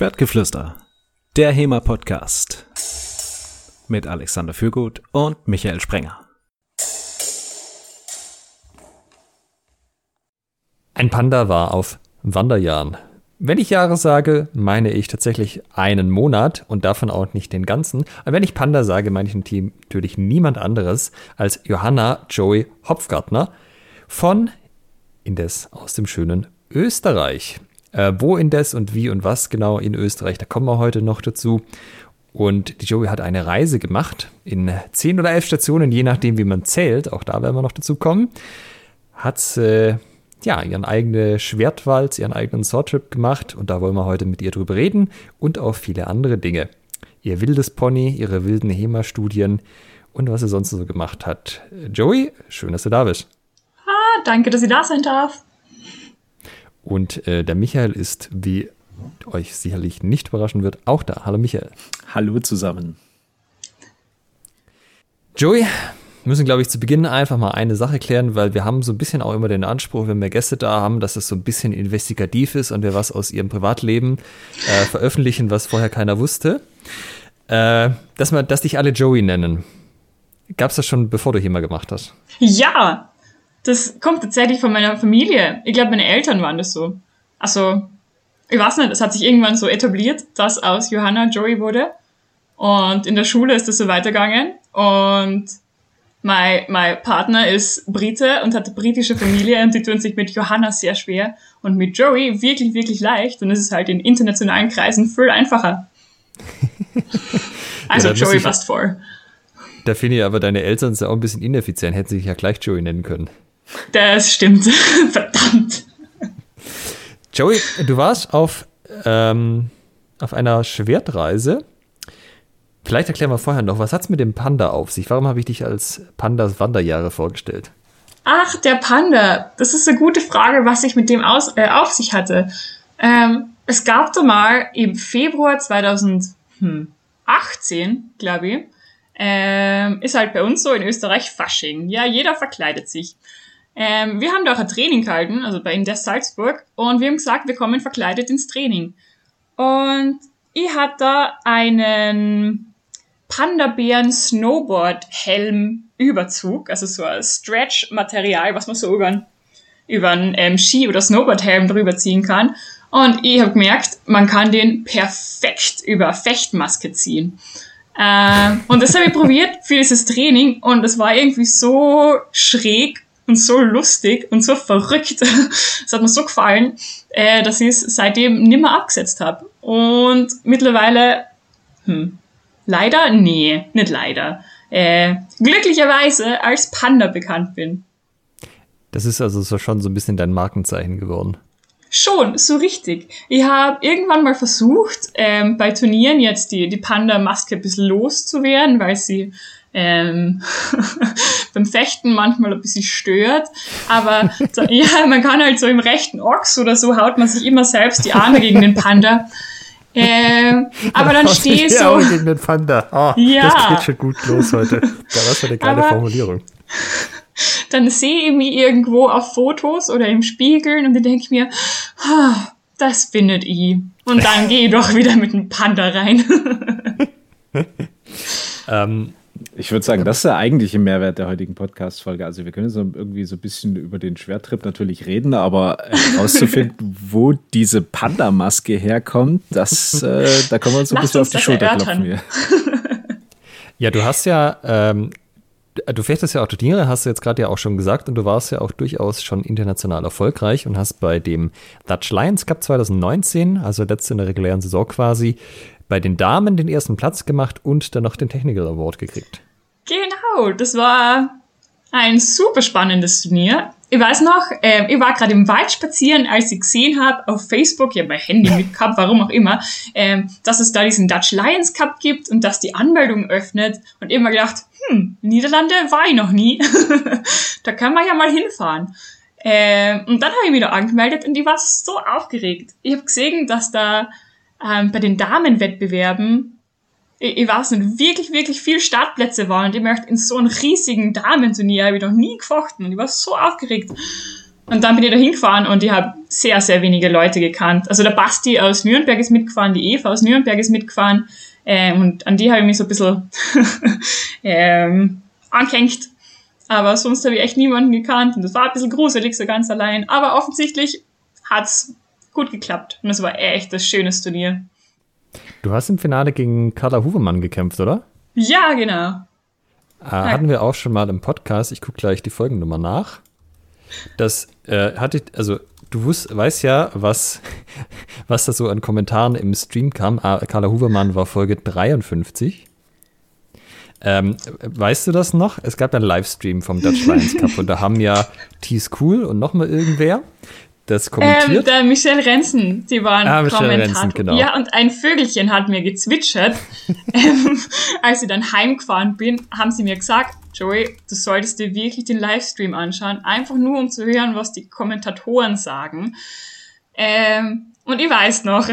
Schwertgeflüster, der HEMA-Podcast mit Alexander Fürgut und Michael Sprenger. Ein Panda war auf Wanderjahren. Wenn ich Jahre sage, meine ich tatsächlich einen Monat und davon auch nicht den ganzen. Aber wenn ich Panda sage, meine ich natürlich niemand anderes als Johanna Joey Hopfgartner von indes aus dem schönen Österreich. Äh, wo indes und wie und was genau in Österreich, da kommen wir heute noch dazu. Und die Joey hat eine Reise gemacht in zehn oder elf Stationen, je nachdem, wie man zählt. Auch da werden wir noch dazu kommen. Hat äh, ja ihren eigenen Schwertwalz, ihren eigenen Swordtrip gemacht und da wollen wir heute mit ihr drüber reden und auch viele andere Dinge. Ihr wildes Pony, ihre wilden HEMA-Studien und was sie sonst so gemacht hat. Joey, schön, dass du da bist. Ah, danke, dass ich da sein darf. Und äh, der Michael ist, wie euch sicherlich nicht überraschen wird, auch da. Hallo Michael. Hallo zusammen. Joey, wir müssen, glaube ich, zu Beginn einfach mal eine Sache klären, weil wir haben so ein bisschen auch immer den Anspruch, wenn wir Gäste da haben, dass es so ein bisschen investigativ ist und wir was aus ihrem Privatleben äh, veröffentlichen, was vorher keiner wusste. Äh, dass, man, dass dich alle Joey nennen. Gab es das schon, bevor du hier mal gemacht hast? Ja, das kommt tatsächlich von meiner Familie. Ich glaube, meine Eltern waren das so. Also, ich weiß nicht, es hat sich irgendwann so etabliert, dass aus Johanna Joey wurde. Und in der Schule ist das so weitergegangen. Und mein, mein Partner ist Brite und hat eine britische Familie und die tun sich mit Johanna sehr schwer und mit Joey wirklich, wirklich leicht. Und es ist halt in internationalen Kreisen viel einfacher. also ja, Joey passt vor. Da finde ich aber deine Eltern sind auch ein bisschen ineffizient, hätten sie sich ja gleich Joey nennen können. Das stimmt. Verdammt. Joey, du warst auf, ähm, auf einer Schwertreise. Vielleicht erklären wir vorher noch, was hat es mit dem Panda auf sich? Warum habe ich dich als Pandas Wanderjahre vorgestellt? Ach, der Panda. Das ist eine gute Frage, was ich mit dem aus, äh, auf sich hatte. Ähm, es gab da mal im Februar 2018, glaube ich, ähm, ist halt bei uns so in Österreich Fasching. Ja, jeder verkleidet sich. Ähm, wir haben da auch ein Training gehalten, also bei Indes Salzburg, und wir haben gesagt, wir kommen verkleidet ins Training. Und ich hatte da einen Panda-Bären Snowboard-Helm Überzug, also so ein Stretch-Material, was man so über einen, über einen ähm, Ski- oder Snowboard-Helm drüber ziehen kann. Und ich habe gemerkt, man kann den perfekt über Fechtmaske ziehen. Ähm, und das habe ich probiert für dieses Training und es war irgendwie so schräg und so lustig und so verrückt. Es hat mir so gefallen, äh, dass ich es seitdem nimmer abgesetzt habe. Und mittlerweile, hm, leider, nee, nicht leider, äh, glücklicherweise als Panda bekannt bin. Das ist also so schon so ein bisschen dein Markenzeichen geworden. Schon, so richtig. Ich habe irgendwann mal versucht, ähm, bei Turnieren jetzt die, die Panda-Maske ein bisschen loszuwerden, weil sie ähm, beim Fechten manchmal ein bisschen stört. Aber so, ja, man kann halt so im rechten Ochs oder so haut man sich immer selbst die Arme gegen den Panda. Ähm, aber dann stehe ich so. gegen den Panda. Oh, ja. Das geht schon gut los heute. Da war eine geile aber, Formulierung. Dann sehe ich mich irgendwo auf Fotos oder im Spiegeln und dann denke ich mir, ah, das findet ich. Und dann gehe ich doch wieder mit dem Panda rein. ähm, ich würde sagen, das ist der eigentliche Mehrwert der heutigen Podcast-Folge. Also wir können so irgendwie so ein bisschen über den Schwerttrip natürlich reden, aber herauszufinden, äh, wo diese Panda-Maske herkommt, das, äh, da können wir uns ein bisschen auf die Schulter klopfen. Hier. Ja, du hast ja, ähm, du fechtest ja auch Turniere, hast du jetzt gerade ja auch schon gesagt, und du warst ja auch durchaus schon international erfolgreich und hast bei dem Dutch Lions Cup 2019, also letzte in der regulären Saison quasi, bei den Damen den ersten Platz gemacht und dann noch den Technical Award gekriegt. Genau, das war ein super spannendes Turnier. Ich weiß noch, äh, ich war gerade im Wald spazieren, als ich gesehen habe auf Facebook, habe mein Handy mit gehabt, warum auch immer, äh, dass es da diesen Dutch Lions Cup gibt und dass die Anmeldung öffnet. Und immer gedacht, hm, Niederlande war ich noch nie. da kann man ja mal hinfahren. Äh, und dann habe ich mich da angemeldet und ich war so aufgeregt. Ich habe gesehen, dass da ähm, bei den Damenwettbewerben, ich, ich weiß nicht, wirklich, wirklich viel Startplätze waren und ich möchte in so einem riesigen Damenturnier habe ich noch nie gefochten und ich war so aufgeregt. Und dann bin ich da hingefahren und ich habe sehr, sehr wenige Leute gekannt. Also der Basti aus Nürnberg ist mitgefahren, die Eva aus Nürnberg ist mitgefahren ähm, und an die habe ich mich so ein bisschen ähm, angehängt. Aber sonst habe ich echt niemanden gekannt und das war ein bisschen gruselig, so ganz allein. Aber offensichtlich hat's gut geklappt und es war echt das schönes Turnier. Du hast im Finale gegen Carla Huvermann gekämpft, oder? Ja, genau. Äh, hatten wir auch schon mal im Podcast, ich gucke gleich die Folgennummer nach. Das äh, hatte, also du wusst, weißt ja, was, was da so an Kommentaren im Stream kam. Ah, Carla Huvermann war Folge 53. Ähm, weißt du das noch? Es gab ja einen Livestream vom Dutch Lions Cup und da haben ja T-School und nochmal irgendwer das kommentiert. Ähm, der Michelle Renzen, die waren Ah, Kommentator. Genau. Ja, und ein Vögelchen hat mir gezwitschert. ähm, als ich dann heimgefahren bin, haben sie mir gesagt, Joey, du solltest dir wirklich den Livestream anschauen, einfach nur um zu hören, was die Kommentatoren sagen. Ähm, und ich weiß noch,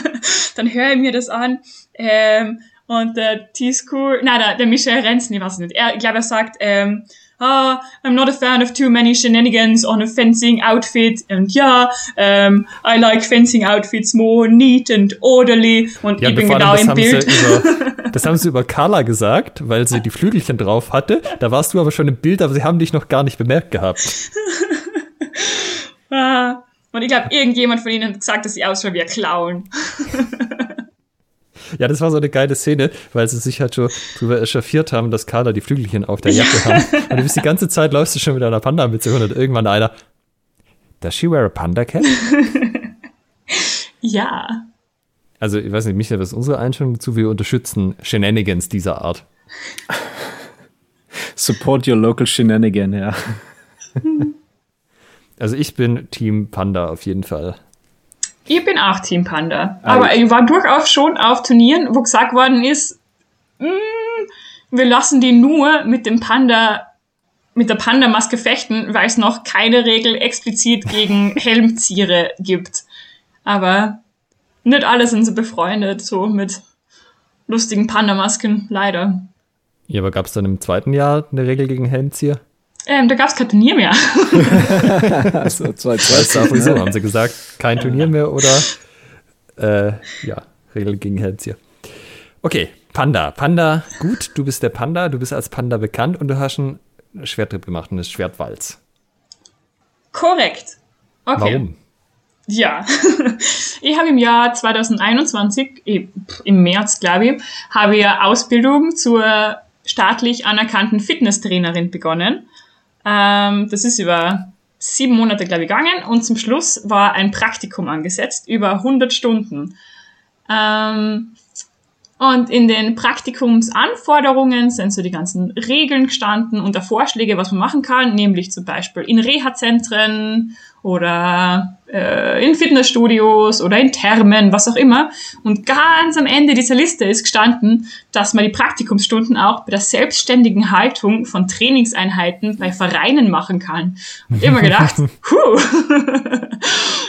dann höre ich mir das an. Ähm, und der T-School, nein, der, der Michel Renzen, ich weiß nicht, er, ich glaube, er sagt, ähm, ah, I'm not a fan of too many shenanigans on a fencing outfit. Und ja, ähm, I like fencing outfits more neat and orderly. Und Ja, ich bin genau im Bild. über, das haben sie über Carla gesagt, weil sie die Flügelchen drauf hatte. Da warst du aber schon im Bild, aber sie haben dich noch gar nicht bemerkt gehabt. Ah, und ich glaube, irgendjemand von ihnen hat gesagt, dass sie ausschaut wie ein Clown. Ja, das war so eine geile Szene, weil sie sich halt schon drüber echauffiert haben, dass Carla die Flügelchen auf der Jacke haben. Und du bist die ganze Zeit läufst du schon mit einer rum und irgendwann einer, does she wear a panda cap? Ja. Also, ich weiß nicht, Michael, was ist unsere Einstellung dazu? Wir unterstützen Shenanigans dieser Art. Support your local shenanigan, ja. Also, ich bin Team Panda auf jeden Fall. Ich bin auch Team Panda. Ah, Aber ich- war durchaus schon auf Turnieren, wo gesagt worden ist, mm, wir lassen die nur mit dem Panda, mit der Panda-Maske fechten, weil es noch keine Regel explizit gegen Helmziere gibt. Aber nicht alle sind so befreundet, so mit lustigen Panda-Masken, leider. Ja, aber gab es dann im zweiten Jahr eine Regel gegen Helmzieher? Ähm, da gab's kein Turnier mehr. Also zwei, auch wieso? Haben sie gesagt, kein Turnier mehr oder äh, ja, Regel gegen Helmzieher. Okay, Panda. Panda, gut, du bist der Panda, du bist als Panda bekannt und du hast einen Schwerttrip gemacht, einen Schwertwalz. Korrekt. Okay. Warum? Ja, ich habe im Jahr 2021, eh, im März glaube ich, habe ich eine Ausbildung zur staatlich anerkannten Fitnesstrainerin begonnen. Ähm, das ist über sieben Monate, glaube ich, gegangen und zum Schluss war ein Praktikum angesetzt, über 100 Stunden. Ähm, und in den Praktikumsanforderungen sind so die ganzen Regeln gestanden und der Vorschläge, was man machen kann, nämlich zum Beispiel in Reha-Zentren oder äh, in Fitnessstudios oder in Thermen, was auch immer. Und ganz am Ende dieser Liste ist gestanden, dass man die Praktikumsstunden auch bei der selbstständigen Haltung von Trainingseinheiten bei Vereinen machen kann. Und immer gedacht, huh,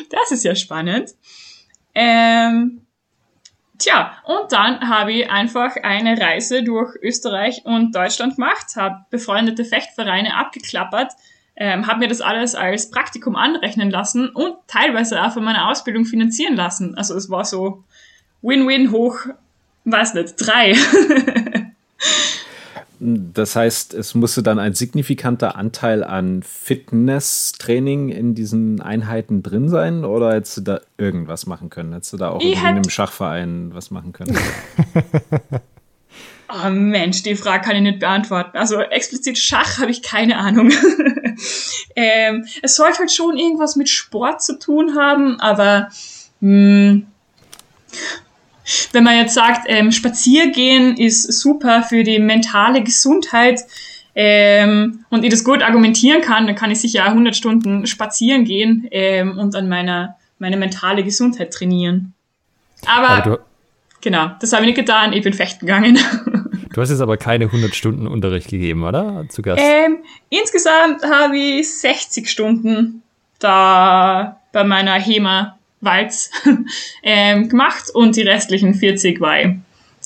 das ist ja spannend. Ähm, Tja, und dann habe ich einfach eine Reise durch Österreich und Deutschland gemacht, habe befreundete Fechtvereine abgeklappert, ähm, habe mir das alles als Praktikum anrechnen lassen und teilweise auch von meiner Ausbildung finanzieren lassen. Also es war so Win-Win hoch, weiß nicht, drei. Das heißt, es musste dann ein signifikanter Anteil an Fitnesstraining in diesen Einheiten drin sein oder hättest du da irgendwas machen können? Hättest du da auch in einem Schachverein was machen können? Oh Mensch, die Frage kann ich nicht beantworten. Also explizit Schach habe ich keine Ahnung. ähm, es sollte halt schon irgendwas mit Sport zu tun haben, aber mh, wenn man jetzt sagt, ähm, Spaziergehen ist super für die mentale Gesundheit ähm, und ich das gut argumentieren kann, dann kann ich sicher auch 100 Stunden spazieren gehen ähm, und an meiner meine mentale Gesundheit trainieren. Aber, Aber genau, das habe ich nicht getan. Ich bin fechten gegangen. du hast jetzt aber keine 100 Stunden Unterricht gegeben, oder? Zu Gast. Ähm, insgesamt habe ich 60 Stunden da bei meiner HEMA Walz ähm, gemacht und die restlichen 40 war ich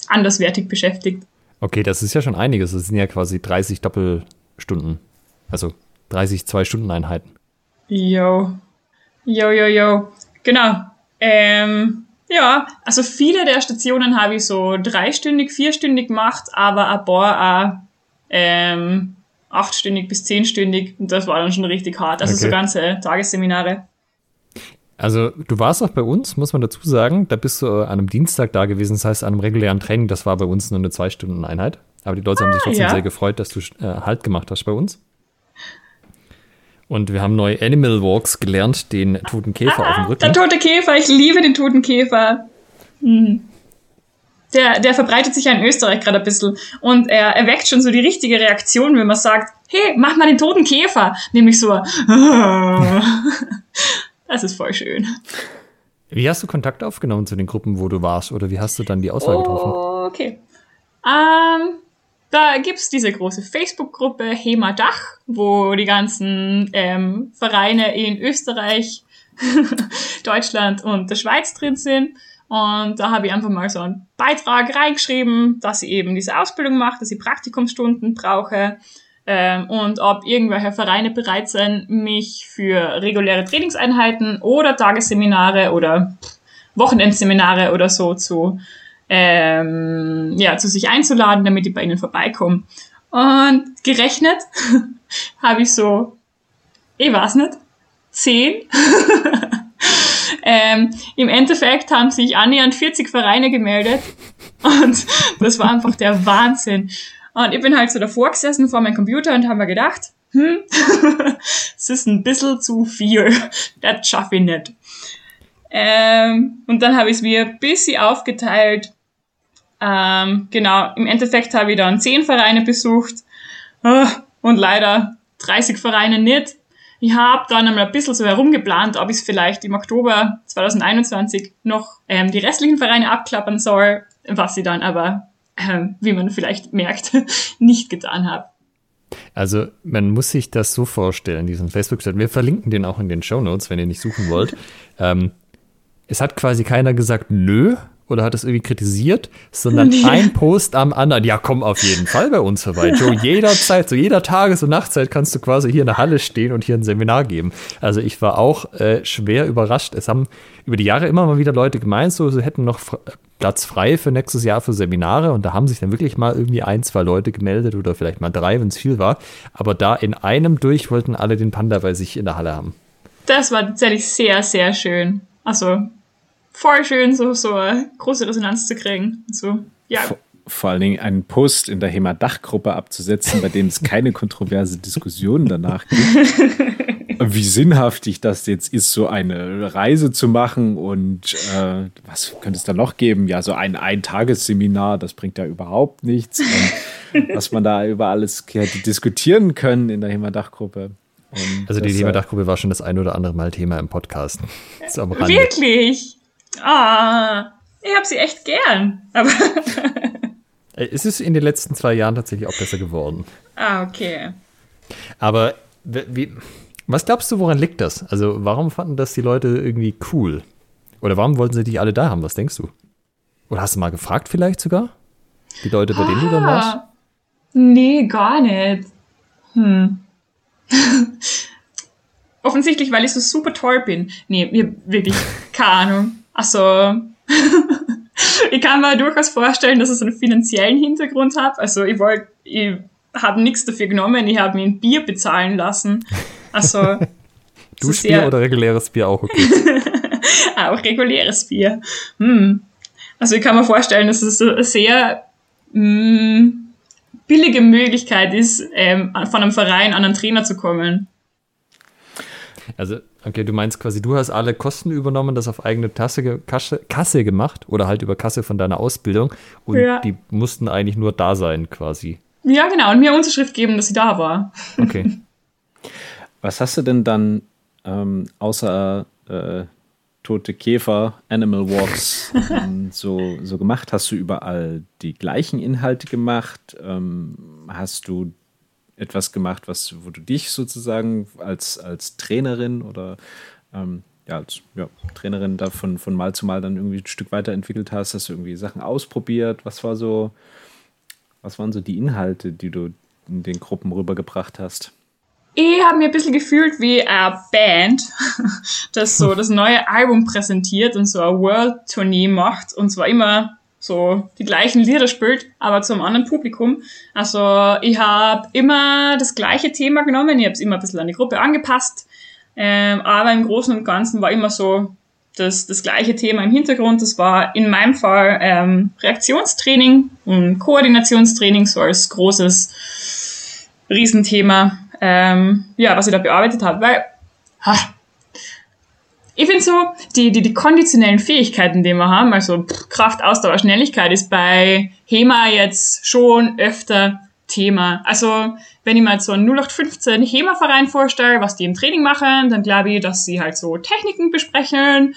anderswertig beschäftigt. Okay, das ist ja schon einiges. Das sind ja quasi 30 Doppelstunden. Also 30 Zwei-Stunden-Einheiten. Jo. Jo, jo, jo. Genau. Ähm, ja, also viele der Stationen habe ich so dreistündig, vierstündig gemacht, aber ein paar auch ähm, achtstündig bis zehnstündig. Und das war dann schon richtig hart. Also okay. so ganze Tagesseminare. Also du warst auch bei uns, muss man dazu sagen. Da bist du an einem Dienstag da gewesen, das heißt an einem regulären Training. Das war bei uns nur eine Zwei-Stunden-Einheit. Aber die Leute ah, haben sich ah, trotzdem ja. sehr gefreut, dass du äh, Halt gemacht hast bei uns. Und wir haben neue Animal Walks gelernt, den toten Käfer ah, auf dem Rücken. Der tote Käfer, ich liebe den toten Käfer. Hm. Der, der verbreitet sich ja in Österreich gerade ein bisschen. Und er erweckt schon so die richtige Reaktion, wenn man sagt, hey, mach mal den toten Käfer. Nämlich so, das ist voll schön. Wie hast du Kontakt aufgenommen zu den Gruppen, wo du warst? Oder wie hast du dann die Auswahl getroffen? Okay. Ähm, da gibt's diese große Facebook-Gruppe HEMA Dach, wo die ganzen ähm, Vereine in Österreich, Deutschland und der Schweiz drin sind. Und da habe ich einfach mal so einen Beitrag reingeschrieben, dass ich eben diese Ausbildung mache, dass ich Praktikumsstunden brauche ähm, und ob irgendwelche Vereine bereit sind, mich für reguläre Trainingseinheiten oder Tagesseminare oder Wochenendseminare oder so zu ähm, ja, zu sich einzuladen, damit ich bei ihnen vorbeikomme. Und gerechnet habe ich so, ich weiß nicht, zehn. ähm, Im Endeffekt haben sich annähernd 40 Vereine gemeldet und das war einfach der Wahnsinn. Und ich bin halt so davor gesessen vor meinem Computer und habe mir gedacht, hm, es ist ein bisschen zu viel. Das schaffe ich nicht. Ähm, und dann habe ich es mir ein bisschen aufgeteilt ähm, genau, im Endeffekt habe ich dann zehn Vereine besucht äh, und leider 30 Vereine nicht. Ich habe dann einmal ein bisschen so herumgeplant, ob ich es vielleicht im Oktober 2021 noch ähm, die restlichen Vereine abklappern soll, was ich dann aber, ähm, wie man vielleicht merkt, nicht getan habe. Also man muss sich das so vorstellen, diesen Facebook-Chat. Wir verlinken den auch in den Show Notes, wenn ihr nicht suchen wollt. ähm, es hat quasi keiner gesagt, nö, oder hat es irgendwie kritisiert, sondern nee. ein Post am anderen. Ja, komm auf jeden Fall bei uns vorbei. Joe, jederzeit, zu jeder Tages- und Nachtzeit kannst du quasi hier in der Halle stehen und hier ein Seminar geben. Also ich war auch äh, schwer überrascht. Es haben über die Jahre immer mal wieder Leute gemeint, so, sie hätten noch Platz frei für nächstes Jahr für Seminare und da haben sich dann wirklich mal irgendwie ein, zwei Leute gemeldet oder vielleicht mal drei, wenn es viel war. Aber da in einem durch wollten alle den Panda bei sich in der Halle haben. Das war tatsächlich sehr, sehr schön. Also voll schön, so, so eine große Resonanz zu kriegen. So, ja. Vor, vor allen Dingen einen Post in der HEMA-Dachgruppe abzusetzen, bei dem es keine kontroverse Diskussionen danach gibt. Wie sinnhaftig das jetzt ist, so eine Reise zu machen und äh, was könnte es da noch geben? Ja, so ein Eintagesseminar, das bringt ja überhaupt nichts. Und was man da über alles hätte diskutieren können in der HEMA-Dachgruppe. Also die HEMA-Dachgruppe war schon das ein oder andere Mal Thema im Podcast. Wirklich? Ah, ich habe sie echt gern. Aber es ist in den letzten zwei Jahren tatsächlich auch besser geworden. Ah, okay. Aber wie, was glaubst du, woran liegt das? Also, warum fanden das die Leute irgendwie cool? Oder warum wollten sie dich alle da haben? Was denkst du? Oder hast du mal gefragt, vielleicht sogar? Die Leute, bei ah, denen du dann warst? Ah, nee, gar nicht. Hm. Offensichtlich, weil ich so super toll bin. Nee, mir wirklich keine Ahnung. Also, ich kann mir durchaus vorstellen, dass es einen finanziellen Hintergrund hat. Also, ich wollte, ich habe nichts dafür genommen, ich habe mir ein Bier bezahlen lassen. Also, Duschbier oder reguläres Bier auch okay? auch reguläres Bier. Hm. Also, ich kann mir vorstellen, dass es eine sehr mh, hm, billige Möglichkeit ist, ähm, von einem Verein an einen Trainer zu kommen. Also, okay, du meinst quasi, du hast alle Kosten übernommen, das auf eigene Tasse, Kasse, Kasse gemacht oder halt über Kasse von deiner Ausbildung und ja. die mussten eigentlich nur da sein quasi. Ja, genau, und mir Unterschrift geben, dass sie da war. Okay. Was hast du denn dann ähm, außer äh, tote Käfer, Animal Walks ähm, so, so gemacht? Hast du überall die gleichen Inhalte gemacht? Ähm, hast du etwas gemacht, was, wo du dich sozusagen als, als Trainerin oder ähm, ja, als ja, Trainerin da von, von Mal zu Mal dann irgendwie ein Stück weiterentwickelt hast? Hast du irgendwie Sachen ausprobiert? Was war so, was waren so die Inhalte, die du in den Gruppen rübergebracht hast? ich habe mir ein bisschen gefühlt wie eine Band, das so das neue Album präsentiert und so eine World Tournee macht und zwar immer so die gleichen Lieder spielt, aber zu einem anderen Publikum. Also ich habe immer das gleiche Thema genommen, ich habe es immer ein bisschen an die Gruppe angepasst, ähm, aber im Großen und Ganzen war immer so das, das gleiche Thema im Hintergrund. Das war in meinem Fall ähm, Reaktionstraining und Koordinationstraining, so als großes Riesenthema, ähm, ja, was ich da bearbeitet habe. Weil, ha, ich finde so, die, die, die konditionellen Fähigkeiten, die wir haben, also Kraft, Ausdauer, Schnelligkeit, ist bei HEMA jetzt schon öfter Thema. Also, wenn ich jetzt so einen 0815 HEMA-Verein vorstelle, was die im Training machen, dann glaube ich, dass sie halt so Techniken besprechen,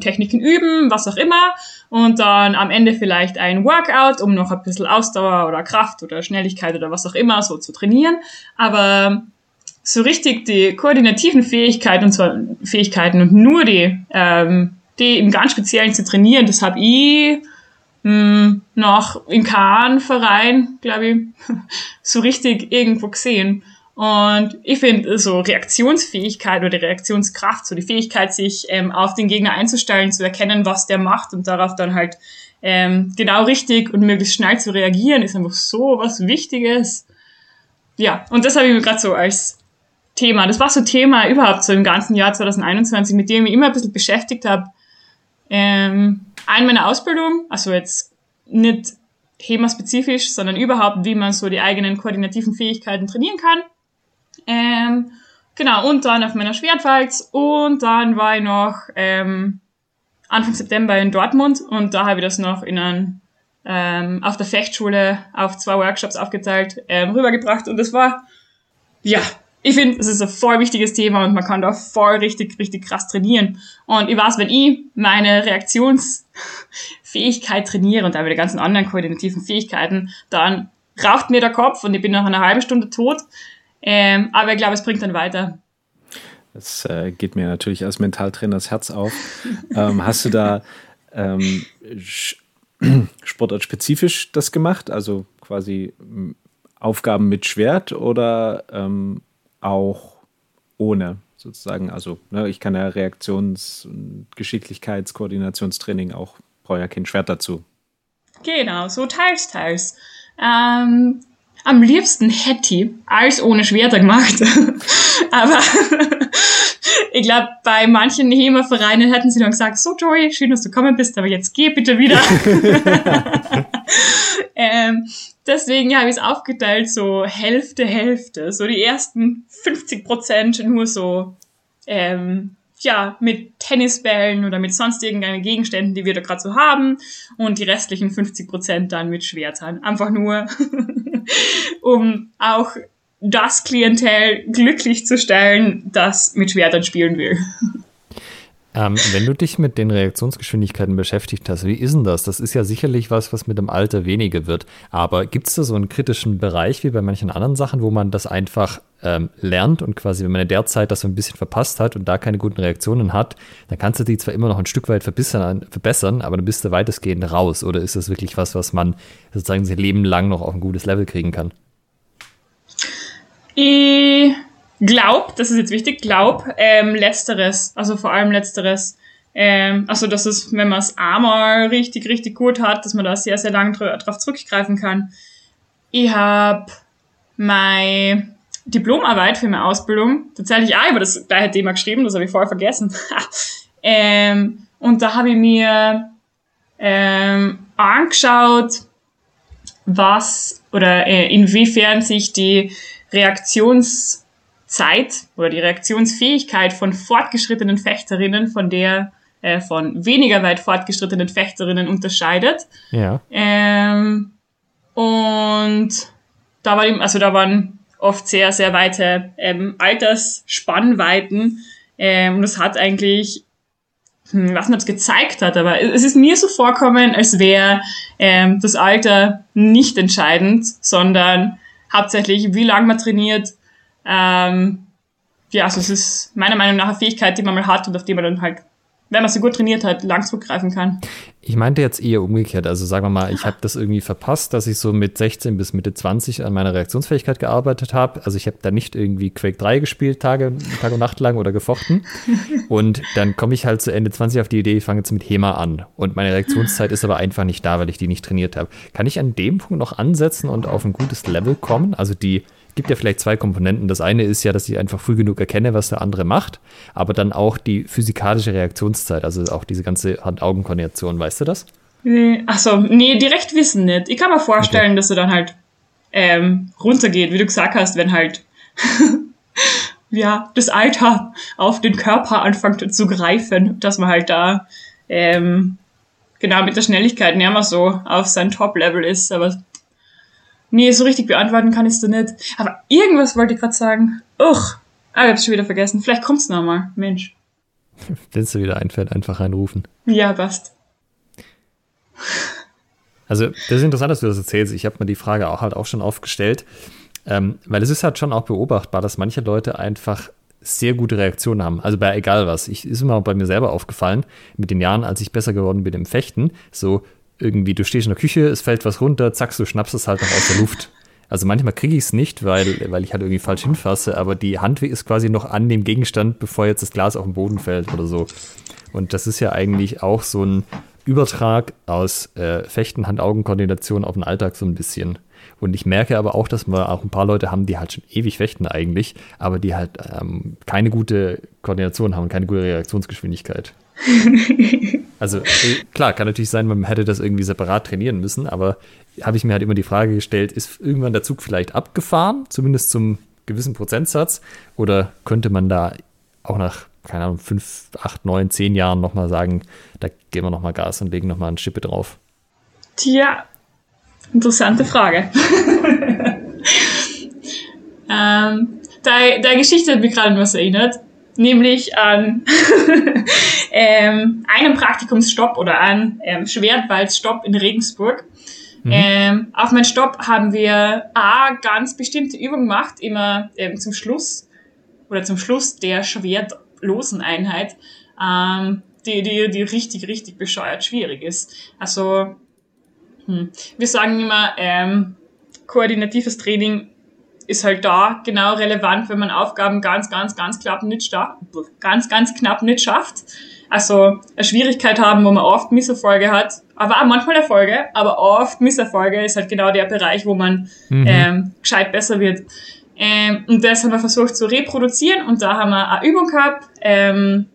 Techniken üben, was auch immer. Und dann am Ende vielleicht ein Workout, um noch ein bisschen Ausdauer oder Kraft oder Schnelligkeit oder was auch immer so zu trainieren. Aber so richtig die koordinativen Fähigkeiten und zwar Fähigkeiten und nur die, ähm, die im ganz Speziellen zu trainieren, das habe ich mh, noch im Kahn-Verein, glaube ich, so richtig irgendwo gesehen. Und ich finde so Reaktionsfähigkeit oder Reaktionskraft, so die Fähigkeit, sich ähm, auf den Gegner einzustellen, zu erkennen, was der macht und darauf dann halt ähm, genau richtig und möglichst schnell zu reagieren, ist einfach so was Wichtiges. Ja, und das habe ich mir gerade so als Thema, das war so Thema überhaupt so im ganzen Jahr 2021, mit dem ich immer ein bisschen beschäftigt habe. Ähm, ein meiner Ausbildung, also jetzt nicht HEMA-spezifisch, sondern überhaupt, wie man so die eigenen koordinativen Fähigkeiten trainieren kann. Ähm, genau, und dann auf meiner Schwertwalz und dann war ich noch ähm, Anfang September in Dortmund und da habe ich das noch in einem, ähm, auf der Fechtschule auf zwei Workshops aufgeteilt ähm, rübergebracht und das war, ja, ich finde, es ist ein voll wichtiges Thema und man kann da voll richtig, richtig krass trainieren. Und ich weiß, wenn ich meine Reaktionsfähigkeit trainiere und auch die ganzen anderen koordinativen Fähigkeiten, dann raucht mir der Kopf und ich bin nach einer halben Stunde tot. Ähm, aber ich glaube, es bringt dann weiter. Das äh, geht mir natürlich als Mentaltrainer das Herz auf. ähm, hast du da ähm, sportartspezifisch das gemacht? Also quasi Aufgaben mit Schwert oder ähm, auch ohne sozusagen. Also ne, ich kann ja Reaktions- und Geschicklichkeitskoordinationstraining auch, brauche ja kein Schwert dazu. Genau, so teils, teils. Ähm, am liebsten hätte ich alles ohne Schwerter gemacht. Aber ich glaube, bei manchen HEMA-Vereinen hätten sie dann gesagt, so Joey, schön, dass du gekommen bist, aber jetzt geh bitte wieder. ähm, deswegen habe ich es aufgeteilt, so Hälfte, Hälfte. So die ersten 50 Prozent nur so, ähm, ja, mit Tennisbällen oder mit sonst irgendeinen Gegenständen, die wir da gerade so haben. Und die restlichen 50 Prozent dann mit Schwertern. Einfach nur, um auch das Klientel glücklich zu stellen, das mit Schwertern spielen will. Ähm, wenn du dich mit den Reaktionsgeschwindigkeiten beschäftigt hast, wie ist denn das? Das ist ja sicherlich was, was mit dem Alter weniger wird. Aber gibt es da so einen kritischen Bereich wie bei manchen anderen Sachen, wo man das einfach ähm, lernt und quasi, wenn man in der Zeit das so ein bisschen verpasst hat und da keine guten Reaktionen hat, dann kannst du die zwar immer noch ein Stück weit verbessern, verbessern aber dann bist du weitestgehend raus. Oder ist das wirklich was, was man sozusagen sein Leben lang noch auf ein gutes Level kriegen kann? Ich glaub, das ist jetzt wichtig, glaub, ähm, letzteres, also vor allem letzteres. Ähm, also, dass es, wenn man es einmal richtig, richtig gut hat, dass man da sehr, sehr lange drauf zurückgreifen kann. Ich habe meine Diplomarbeit für meine Ausbildung tatsächlich auch über das gleiche Thema geschrieben, das habe ich vorher vergessen. ähm, und da habe ich mir ähm, angeschaut, was oder äh, inwiefern sich die Reaktions Zeit oder die Reaktionsfähigkeit von fortgeschrittenen Fechterinnen von der äh, von weniger weit fortgeschrittenen Fechterinnen unterscheidet. Ja. Ähm, und da war also da waren oft sehr, sehr weite ähm, Altersspannweiten. Ähm, und das hat eigentlich, hm, weiß nicht, ob es gezeigt hat, aber es ist mir so vorkommen, als wäre ähm, das Alter nicht entscheidend, sondern hauptsächlich, wie lange man trainiert, ähm, ja, also es ist meiner Meinung nach eine Fähigkeit, die man mal hat und auf die man dann halt wenn man sie gut trainiert hat, lang zurückgreifen kann. Ich meinte jetzt eher umgekehrt. Also sagen wir mal, ich habe das irgendwie verpasst, dass ich so mit 16 bis Mitte 20 an meiner Reaktionsfähigkeit gearbeitet habe. Also ich habe da nicht irgendwie Quake 3 gespielt, Tage, Tag und Nacht lang oder gefochten. Und dann komme ich halt zu Ende 20 auf die Idee, ich fange jetzt mit HEMA an. Und meine Reaktionszeit ist aber einfach nicht da, weil ich die nicht trainiert habe. Kann ich an dem Punkt noch ansetzen und auf ein gutes Level kommen? Also die gibt ja vielleicht zwei Komponenten. Das eine ist ja, dass ich einfach früh genug erkenne, was der andere macht, aber dann auch die physikalische Reaktionszeit, also auch diese ganze Hand-Augen-Koordination, weißt du das? Nee, achso, nee, direkt wissen nicht. Ich kann mir vorstellen, okay. dass er dann halt ähm, runtergeht, wie du gesagt hast, wenn halt ja, das Alter auf den Körper anfängt zu greifen, dass man halt da ähm, genau mit der Schnelligkeit nicht mehr so auf sein Top-Level ist, aber Nee, so richtig beantworten kann ich es nicht. Aber irgendwas wollte ich gerade sagen. Uch, ah, ich hab's schon wieder vergessen. Vielleicht kommt's nochmal. Mensch. Wenn es dir wieder einfällt, einfach reinrufen. Ja, passt. Also, das ist interessant, dass du das erzählst. Ich habe mir die Frage auch halt auch schon aufgestellt, ähm, weil es ist halt schon auch beobachtbar, dass manche Leute einfach sehr gute Reaktionen haben. Also bei egal was. Ich ist mir auch bei mir selber aufgefallen, mit den Jahren, als ich besser geworden bin im Fechten, so irgendwie, du stehst in der Küche, es fällt was runter, zack, du schnappst es halt noch aus der Luft. Also manchmal kriege ich es nicht, weil, weil ich halt irgendwie falsch hinfasse, aber die Hand ist quasi noch an dem Gegenstand, bevor jetzt das Glas auf den Boden fällt oder so. Und das ist ja eigentlich auch so ein Übertrag aus äh, Fechten, Hand-Augen-Koordination auf den Alltag so ein bisschen. Und ich merke aber auch, dass wir auch ein paar Leute haben, die halt schon ewig fechten eigentlich, aber die halt ähm, keine gute Koordination haben, keine gute Reaktionsgeschwindigkeit. also äh, klar, kann natürlich sein, man hätte das irgendwie separat trainieren müssen, aber habe ich mir halt immer die Frage gestellt, ist irgendwann der Zug vielleicht abgefahren, zumindest zum gewissen Prozentsatz, oder könnte man da auch nach, keine Ahnung, fünf, acht, neun, zehn Jahren nochmal sagen, da geben wir nochmal Gas und legen nochmal ein Schippe drauf? Tja, interessante Frage. ähm, deine, deine Geschichte hat mich gerade an was erinnert nämlich an ähm, einem Praktikumsstopp oder an ähm, Schwertwaldstopp in Regensburg. Mhm. Ähm, auf meinen Stopp haben wir A, ganz bestimmte Übungen gemacht, immer ähm, zum Schluss oder zum Schluss der schwertlosen Einheit, ähm, die, die, die richtig, richtig bescheuert schwierig ist. Also, hm, wir sagen immer, ähm, koordinatives Training ist halt da genau relevant, wenn man Aufgaben ganz, ganz, ganz knapp nicht, ganz, ganz knapp nicht schafft. Also eine Schwierigkeit haben, wo man oft Misserfolge hat, aber auch manchmal Erfolge, aber oft Misserfolge ist halt genau der Bereich, wo man mhm. ähm, gescheit besser wird. Ähm, und das haben wir versucht zu reproduzieren und da haben wir eine Übung gehabt. Ähm,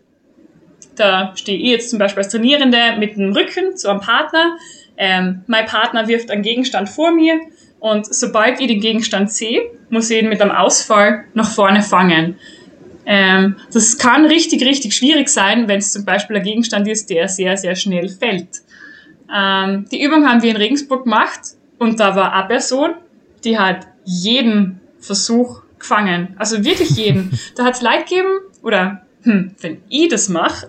da stehe ich jetzt zum Beispiel als Trainierende mit dem Rücken zu einem Partner. Ähm, mein Partner wirft einen Gegenstand vor mir und sobald ich den Gegenstand sehe, muss ich ihn mit einem Ausfall nach vorne fangen. Ähm, das kann richtig, richtig schwierig sein, wenn es zum Beispiel ein Gegenstand ist, der sehr, sehr schnell fällt. Ähm, die Übung haben wir in Regensburg gemacht und da war eine Person, die hat jeden Versuch gefangen. Also wirklich jeden. da hat es Leid gegeben, oder hm, wenn ich das mache,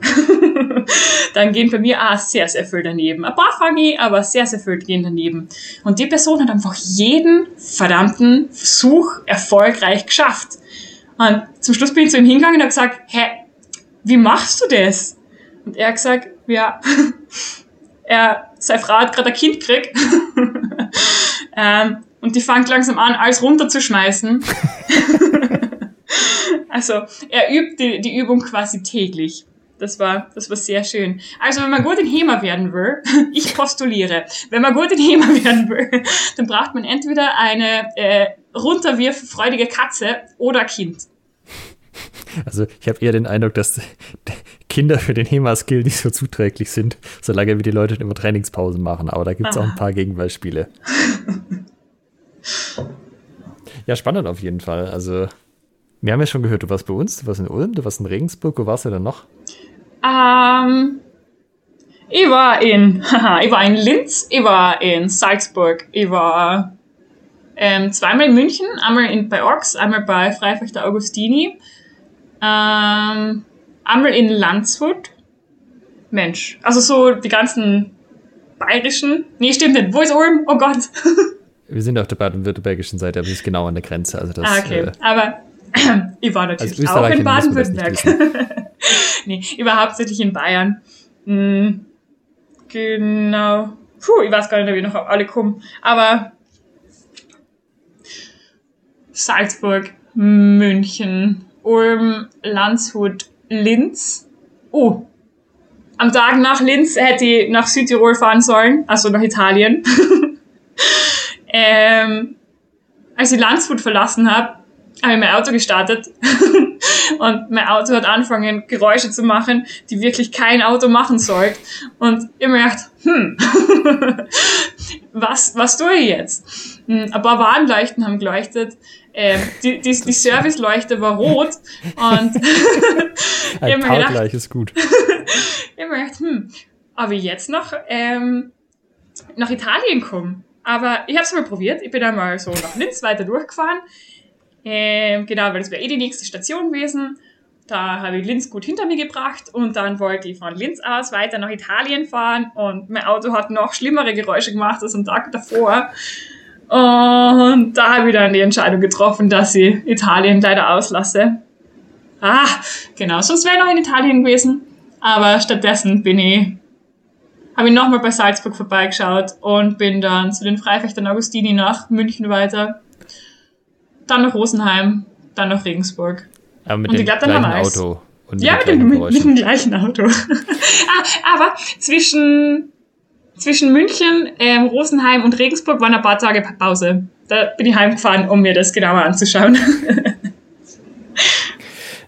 dann gehen bei mir auch sehr, sehr viel daneben. Ein paar fange ich, aber sehr, sehr viel gehen daneben. Und die Person hat einfach jeden verdammten Versuch erfolgreich geschafft. Und zum Schluss bin ich zu ihm hingegangen und habe gesagt, hä, wie machst du das? Und er hat gesagt, ja, er, seine Frau hat gerade ein Kind gekriegt. ähm, und die fängt langsam an, alles runterzuschmeißen. Also er übt die, die Übung quasi täglich. Das war, das war sehr schön. Also wenn man gut in HEMA werden will, ich postuliere, wenn man gut in HEMA werden will, dann braucht man entweder eine äh, runterwirffreudige Katze oder Kind. Also ich habe eher den Eindruck, dass Kinder für den HEMA-Skill nicht so zuträglich sind, solange wir die Leute immer Trainingspausen machen. Aber da gibt es auch ein paar Gegenbeispiele. ja, spannend auf jeden Fall. Also wir haben ja schon gehört, du warst bei uns, du warst in Ulm, du warst in Regensburg. Wo warst du denn noch? Ähm, ich war in, ich war in Linz, ich war in Salzburg, ich war ähm, zweimal in München, einmal in, bei Orks, einmal bei Freifechter Augustini, ähm, einmal in Landshut. Mensch, also so die ganzen bayerischen. Nee, stimmt nicht. Wo ist Ulm? Oh Gott. Wir sind auf der baden-württembergischen Seite, aber es ist genau an der Grenze. Also das, ah, okay. Äh, aber ich war natürlich auch in Baden-Württemberg. nee, ich war hauptsächlich in Bayern. Mhm. Genau. Puh, ich weiß gar nicht, wie noch alle kommen. Aber Salzburg, München, Ulm, Landshut, Linz. Oh, am Tag nach Linz hätte ich nach Südtirol fahren sollen, also nach Italien. ähm, als ich Landshut verlassen habe, habe ich mein Auto gestartet und mein Auto hat angefangen, Geräusche zu machen, die wirklich kein Auto machen sollte. Und ich mir gedacht, hm, was, was tue ich jetzt? Hm, ein paar Warnleuchten haben geleuchtet, ähm, die, die, die Serviceleuchte war rot und ein Parkgleich ist gut. ich mir gedacht, hm, aber jetzt noch ähm, nach Italien kommen. Aber ich habe es mal probiert. Ich bin einmal so nach Linz weiter durchgefahren. Ähm, genau, weil das wäre eh die nächste Station gewesen. Da habe ich Linz gut hinter mir gebracht und dann wollte ich von Linz aus weiter nach Italien fahren und mein Auto hat noch schlimmere Geräusche gemacht als am Tag davor. Und da habe ich dann die Entscheidung getroffen, dass ich Italien leider auslasse. Ah, genau, sonst wäre ich noch in Italien gewesen. Aber stattdessen bin ich, habe ich nochmal bei Salzburg vorbeigeschaut und bin dann zu den Freifechtern Augustini nach München weiter dann nach Rosenheim, dann nach Regensburg. Aber mit und dem gleichen Auto. Und ja, mit dem, mit, mit dem, gleichen Auto. ah, aber zwischen, zwischen München, ähm, Rosenheim und Regensburg waren ein paar Tage Pause. Da bin ich heimgefahren, um mir das genauer anzuschauen.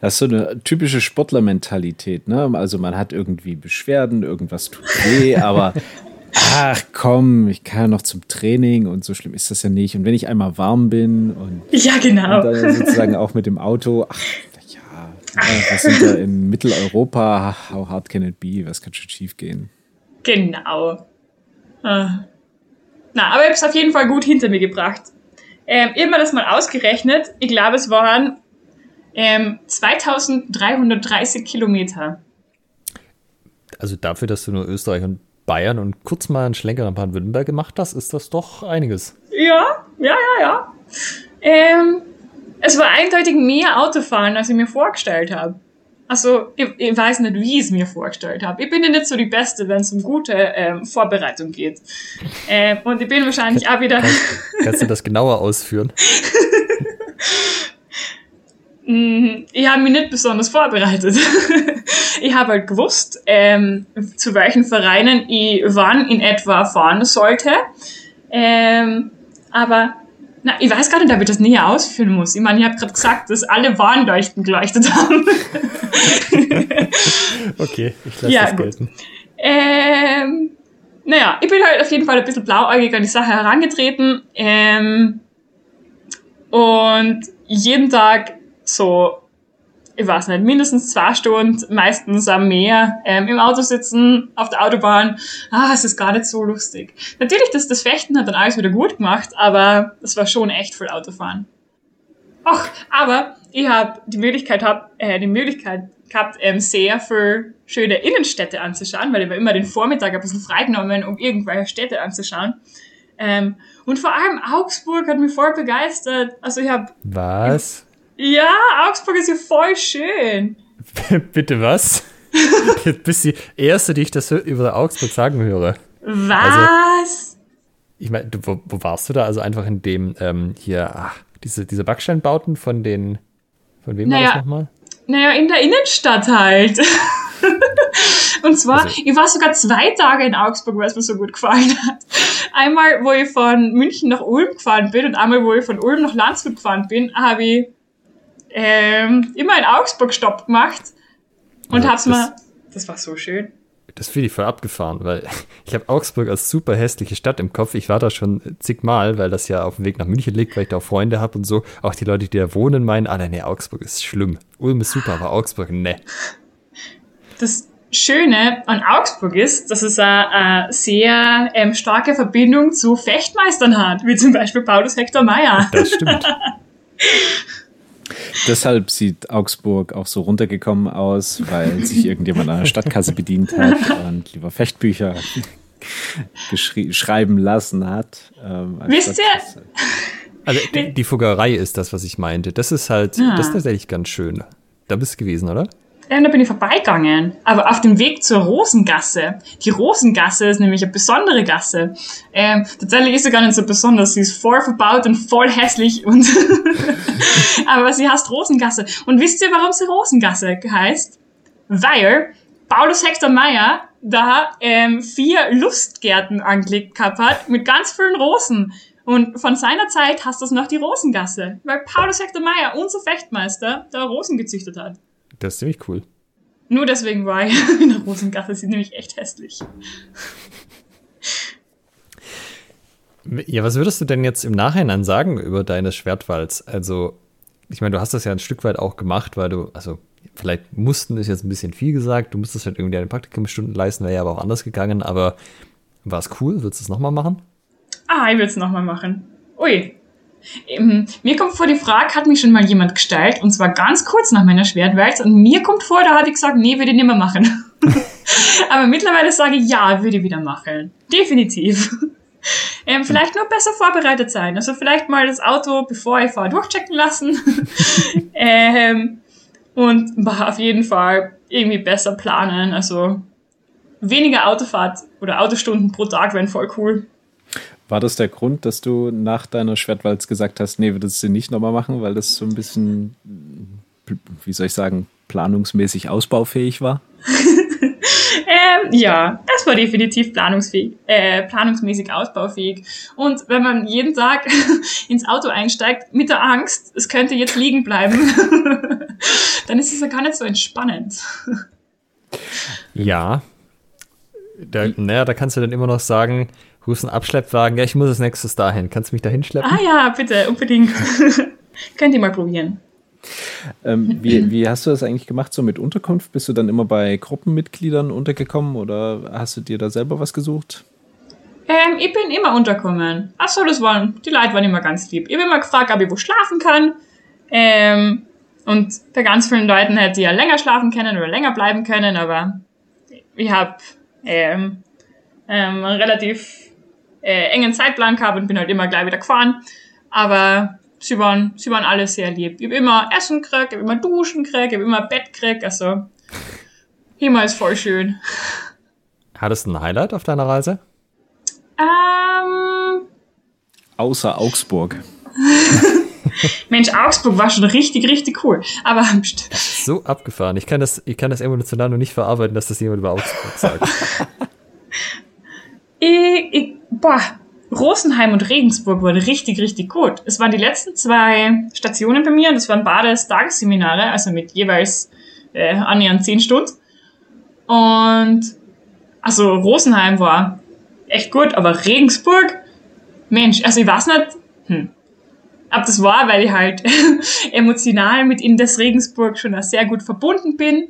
Das ist so eine typische Sportlermentalität, ne? Also man hat irgendwie Beschwerden, irgendwas tut weh, aber ach komm, ich kann ja noch zum Training und so schlimm ist das ja nicht. Und wenn ich einmal warm bin und, ja, genau. und dann sozusagen auch mit dem Auto, ach ja, wir sind da in Mitteleuropa, how hard can it be? Was kann schon schief gehen? Genau. Ah. Na, aber ich habe es auf jeden Fall gut hinter mir gebracht. Ähm, ich habe mir das mal ausgerechnet. Ich glaube, es waren ähm, 2330 Kilometer. Also dafür, dass du nur Österreich und Bayern und kurz mal einen Schlenker nach Baden-Württemberg gemacht hast, ist das doch einiges. Ja, ja, ja, ja. Ähm, es war eindeutig mehr Autofahren, als ich mir vorgestellt habe. Also, ich, ich, weiß nicht, wie ich es mir vorgestellt habe. Ich bin ja nicht so die Beste, wenn es um gute ähm, Vorbereitung geht. Ähm, und ich bin wahrscheinlich auch wieder. Kannst du das genauer ausführen? Mm, ich habe mich nicht besonders vorbereitet. ich habe halt gewusst, ähm, zu welchen Vereinen ich wann in etwa fahren sollte. Ähm, aber na, ich weiß gar nicht, ob ich das näher ausführen muss. Ich meine, ich habe gerade gesagt, dass alle Warnleuchten geleuchtet haben. okay, ich lasse ja, das gelten. Ähm, naja, ich bin halt auf jeden Fall ein bisschen blauäugig an die Sache herangetreten. Ähm, und jeden Tag so, ich weiß nicht, mindestens zwei Stunden, meistens am Meer, ähm, im Auto sitzen, auf der Autobahn. Ah, es ist gar nicht so lustig. Natürlich, das, das Fechten hat dann alles wieder gut gemacht, aber es war schon echt viel Autofahren. Ach, aber ich habe die Möglichkeit hab, äh, die Möglichkeit gehabt, ähm, sehr für schöne Innenstädte anzuschauen, weil ich war immer den Vormittag ein bisschen freigenommen, um irgendwelche Städte anzuschauen. Ähm, und vor allem Augsburg hat mich voll begeistert. Also ich habe Was? Ja, Augsburg ist ja voll schön. Bitte was? Jetzt bist die Erste, die ich das über Augsburg sagen höre. Was? Also, ich meine, wo, wo, warst du da? Also einfach in dem ähm, hier, ach, diese, diese Backsteinbauten von den, von wem naja, war das nochmal? Naja, in der Innenstadt halt. Und zwar, also, ich war sogar zwei Tage in Augsburg, weil es mir so gut gefallen hat. Einmal, wo ich von München nach Ulm gefahren bin und einmal, wo ich von Ulm nach Landshut gefahren bin, habe ich ähm, immer in Augsburg Stopp gemacht und also hab's mal. Das war so schön. Das finde ich voll abgefahren, weil ich habe Augsburg als super hässliche Stadt im Kopf. Ich war da schon zigmal, weil das ja auf dem Weg nach München liegt, weil ich da auch Freunde habe und so. Auch die Leute, die da wohnen, meinen, ah, nee, Augsburg ist schlimm. Ulm ist super, aber Augsburg, ne. Das Schöne an Augsburg ist, dass es eine sehr ähm, starke Verbindung zu Fechtmeistern hat, wie zum Beispiel Paulus Hector Meyer. Das stimmt. Deshalb sieht Augsburg auch so runtergekommen aus, weil sich irgendjemand an der Stadtkasse bedient hat und lieber Fechtbücher schreiben lassen hat. Ähm, Wisst ihr, Also die, die Fuggerei ist das, was ich meinte. Das ist halt, Ja. das ist tatsächlich ganz schön. Da bist du gewesen, oder? Ähm, da bin ich vorbeigegangen, aber auf dem Weg zur Rosengasse. Die Rosengasse ist nämlich eine besondere Gasse. Ähm, tatsächlich ist sie gar nicht so besonders. Sie ist voll verbaut und voll hässlich und aber sie heißt Rosengasse. Und wisst ihr, warum sie Rosengasse heißt? Weil Paulus Hector Meyer da ähm, vier Lustgärten angelegt gehabt hat mit ganz vielen Rosen. Und von seiner Zeit hast das noch die Rosengasse, weil Paulus Hector Meyer, unser Fechtmeister, da Rosen gezüchtet hat. Das ist ziemlich cool. Nur deswegen war ich in der Rosengasse. Sie ist nämlich echt hässlich. Ja, was würdest du denn jetzt im Nachhinein sagen über deine Schwertwalz? Also, ich meine, du hast das ja ein Stück weit auch gemacht, weil du, also, vielleicht mussten ist jetzt ein bisschen viel gesagt, du musstest halt irgendwie deine Praktikumsstunden leisten, wäre ja aber auch anders gegangen, aber war es cool? Würdest du es nochmal machen? Ah, ich will es nochmal machen. Ui. Ähm, mir kommt vor, die Frage hat mich schon mal jemand gestellt, und zwar ganz kurz nach meiner Schwertwalz. Und mir kommt vor, da hatte ich gesagt, nee, würde ich nicht mehr machen. Aber mittlerweile sage ich, ja, würde ich wieder machen. Definitiv. Ähm, vielleicht nur besser vorbereitet sein. Also vielleicht mal das Auto, bevor ich fahre, durchchecken lassen. ähm, und bah, auf jeden Fall irgendwie besser planen. Also weniger Autofahrt oder Autostunden pro Tag wären voll cool. War das der Grund, dass du nach deiner Schwertwalz gesagt hast, nee, würdest du nicht nochmal machen, weil das so ein bisschen, wie soll ich sagen, planungsmäßig ausbaufähig war? Ähm, ja, es war definitiv planungsfähig, äh, planungsmäßig ausbaufähig. Und wenn man jeden Tag ins Auto einsteigt mit der Angst, es könnte jetzt liegen bleiben, dann ist es ja gar nicht so entspannend. Ja. Da, naja, da kannst du dann immer noch sagen, rufst einen Abschleppwagen, ja, ich muss als nächstes dahin. Kannst du mich da hinschleppen? Ah ja, bitte, unbedingt. Könnt ihr mal probieren. Ähm, wie, wie hast du das eigentlich gemacht, so mit Unterkunft? Bist du dann immer bei Gruppenmitgliedern untergekommen oder hast du dir da selber was gesucht? Ähm, ich bin immer unterkommen. Ach so, das waren, die Leute waren immer ganz lieb. Ich habe immer gefragt, ob ich wo schlafen kann. Ähm, und bei ganz vielen Leuten hätte ich ja länger schlafen können oder länger bleiben können, aber ich habe ähm, ähm, einen relativ äh, engen Zeitplan gehabt und bin halt immer gleich wieder gefahren. Aber sie waren, sie waren alle sehr lieb. Ich habe immer Essen gekriegt, ich habe immer Duschen gekriegt, ich habe immer Bett gekriegt. Also, immer ist voll schön. Hattest du ein Highlight auf deiner Reise? Ähm, Außer Augsburg. Mensch, Augsburg war schon richtig, richtig cool. Aber So abgefahren. Ich kann das, ich kann das emotional noch nicht verarbeiten, dass das jemand über Augsburg sagt. ich, ich, boah, Rosenheim und Regensburg wurden richtig, richtig gut. Es waren die letzten zwei Stationen bei mir. Das waren beides Tagesseminare, also mit jeweils äh, annähernd zehn Stunden. Und also Rosenheim war echt gut, aber Regensburg, Mensch, also ich weiß nicht, hm, ob das war, weil ich halt emotional mit in das Regensburg schon auch sehr gut verbunden bin.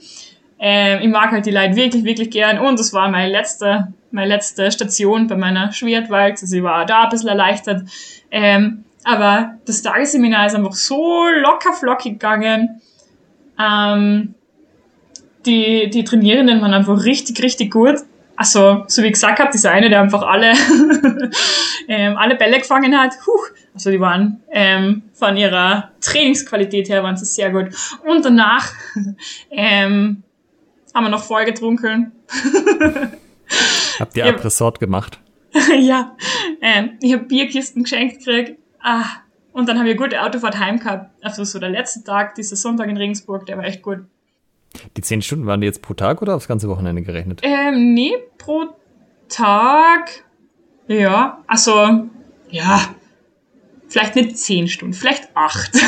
Ähm, ich mag halt die Leute wirklich, wirklich gern und das war meine letzte, meine letzte Station bei meiner Schwertwalz. Also ich war da ein bisschen erleichtert. Ähm, aber das Tagesseminar ist einfach so locker flockig gegangen. Ähm, die, die Trainierenden waren einfach richtig, richtig gut. Also, so wie ich gesagt habe, dieser eine, der einfach alle, ähm, alle Bälle gefangen hat, huh, also die waren ähm, von ihrer Trainingsqualität her waren sie sehr gut. Und danach ähm, haben wir noch voll getrunken. Habt ihr Ja. Abresort gemacht? ja, ähm, ich habe Bierkisten geschenkt gekriegt. Ah, und dann haben wir gute Autofahrt heim gehabt. Also so der letzte Tag, dieser Sonntag in Regensburg, der war echt gut. Die zehn Stunden waren die jetzt pro Tag oder aufs ganze Wochenende gerechnet? Ähm, nee, pro Tag. Ja, also, ja. Vielleicht nicht zehn Stunden, vielleicht acht.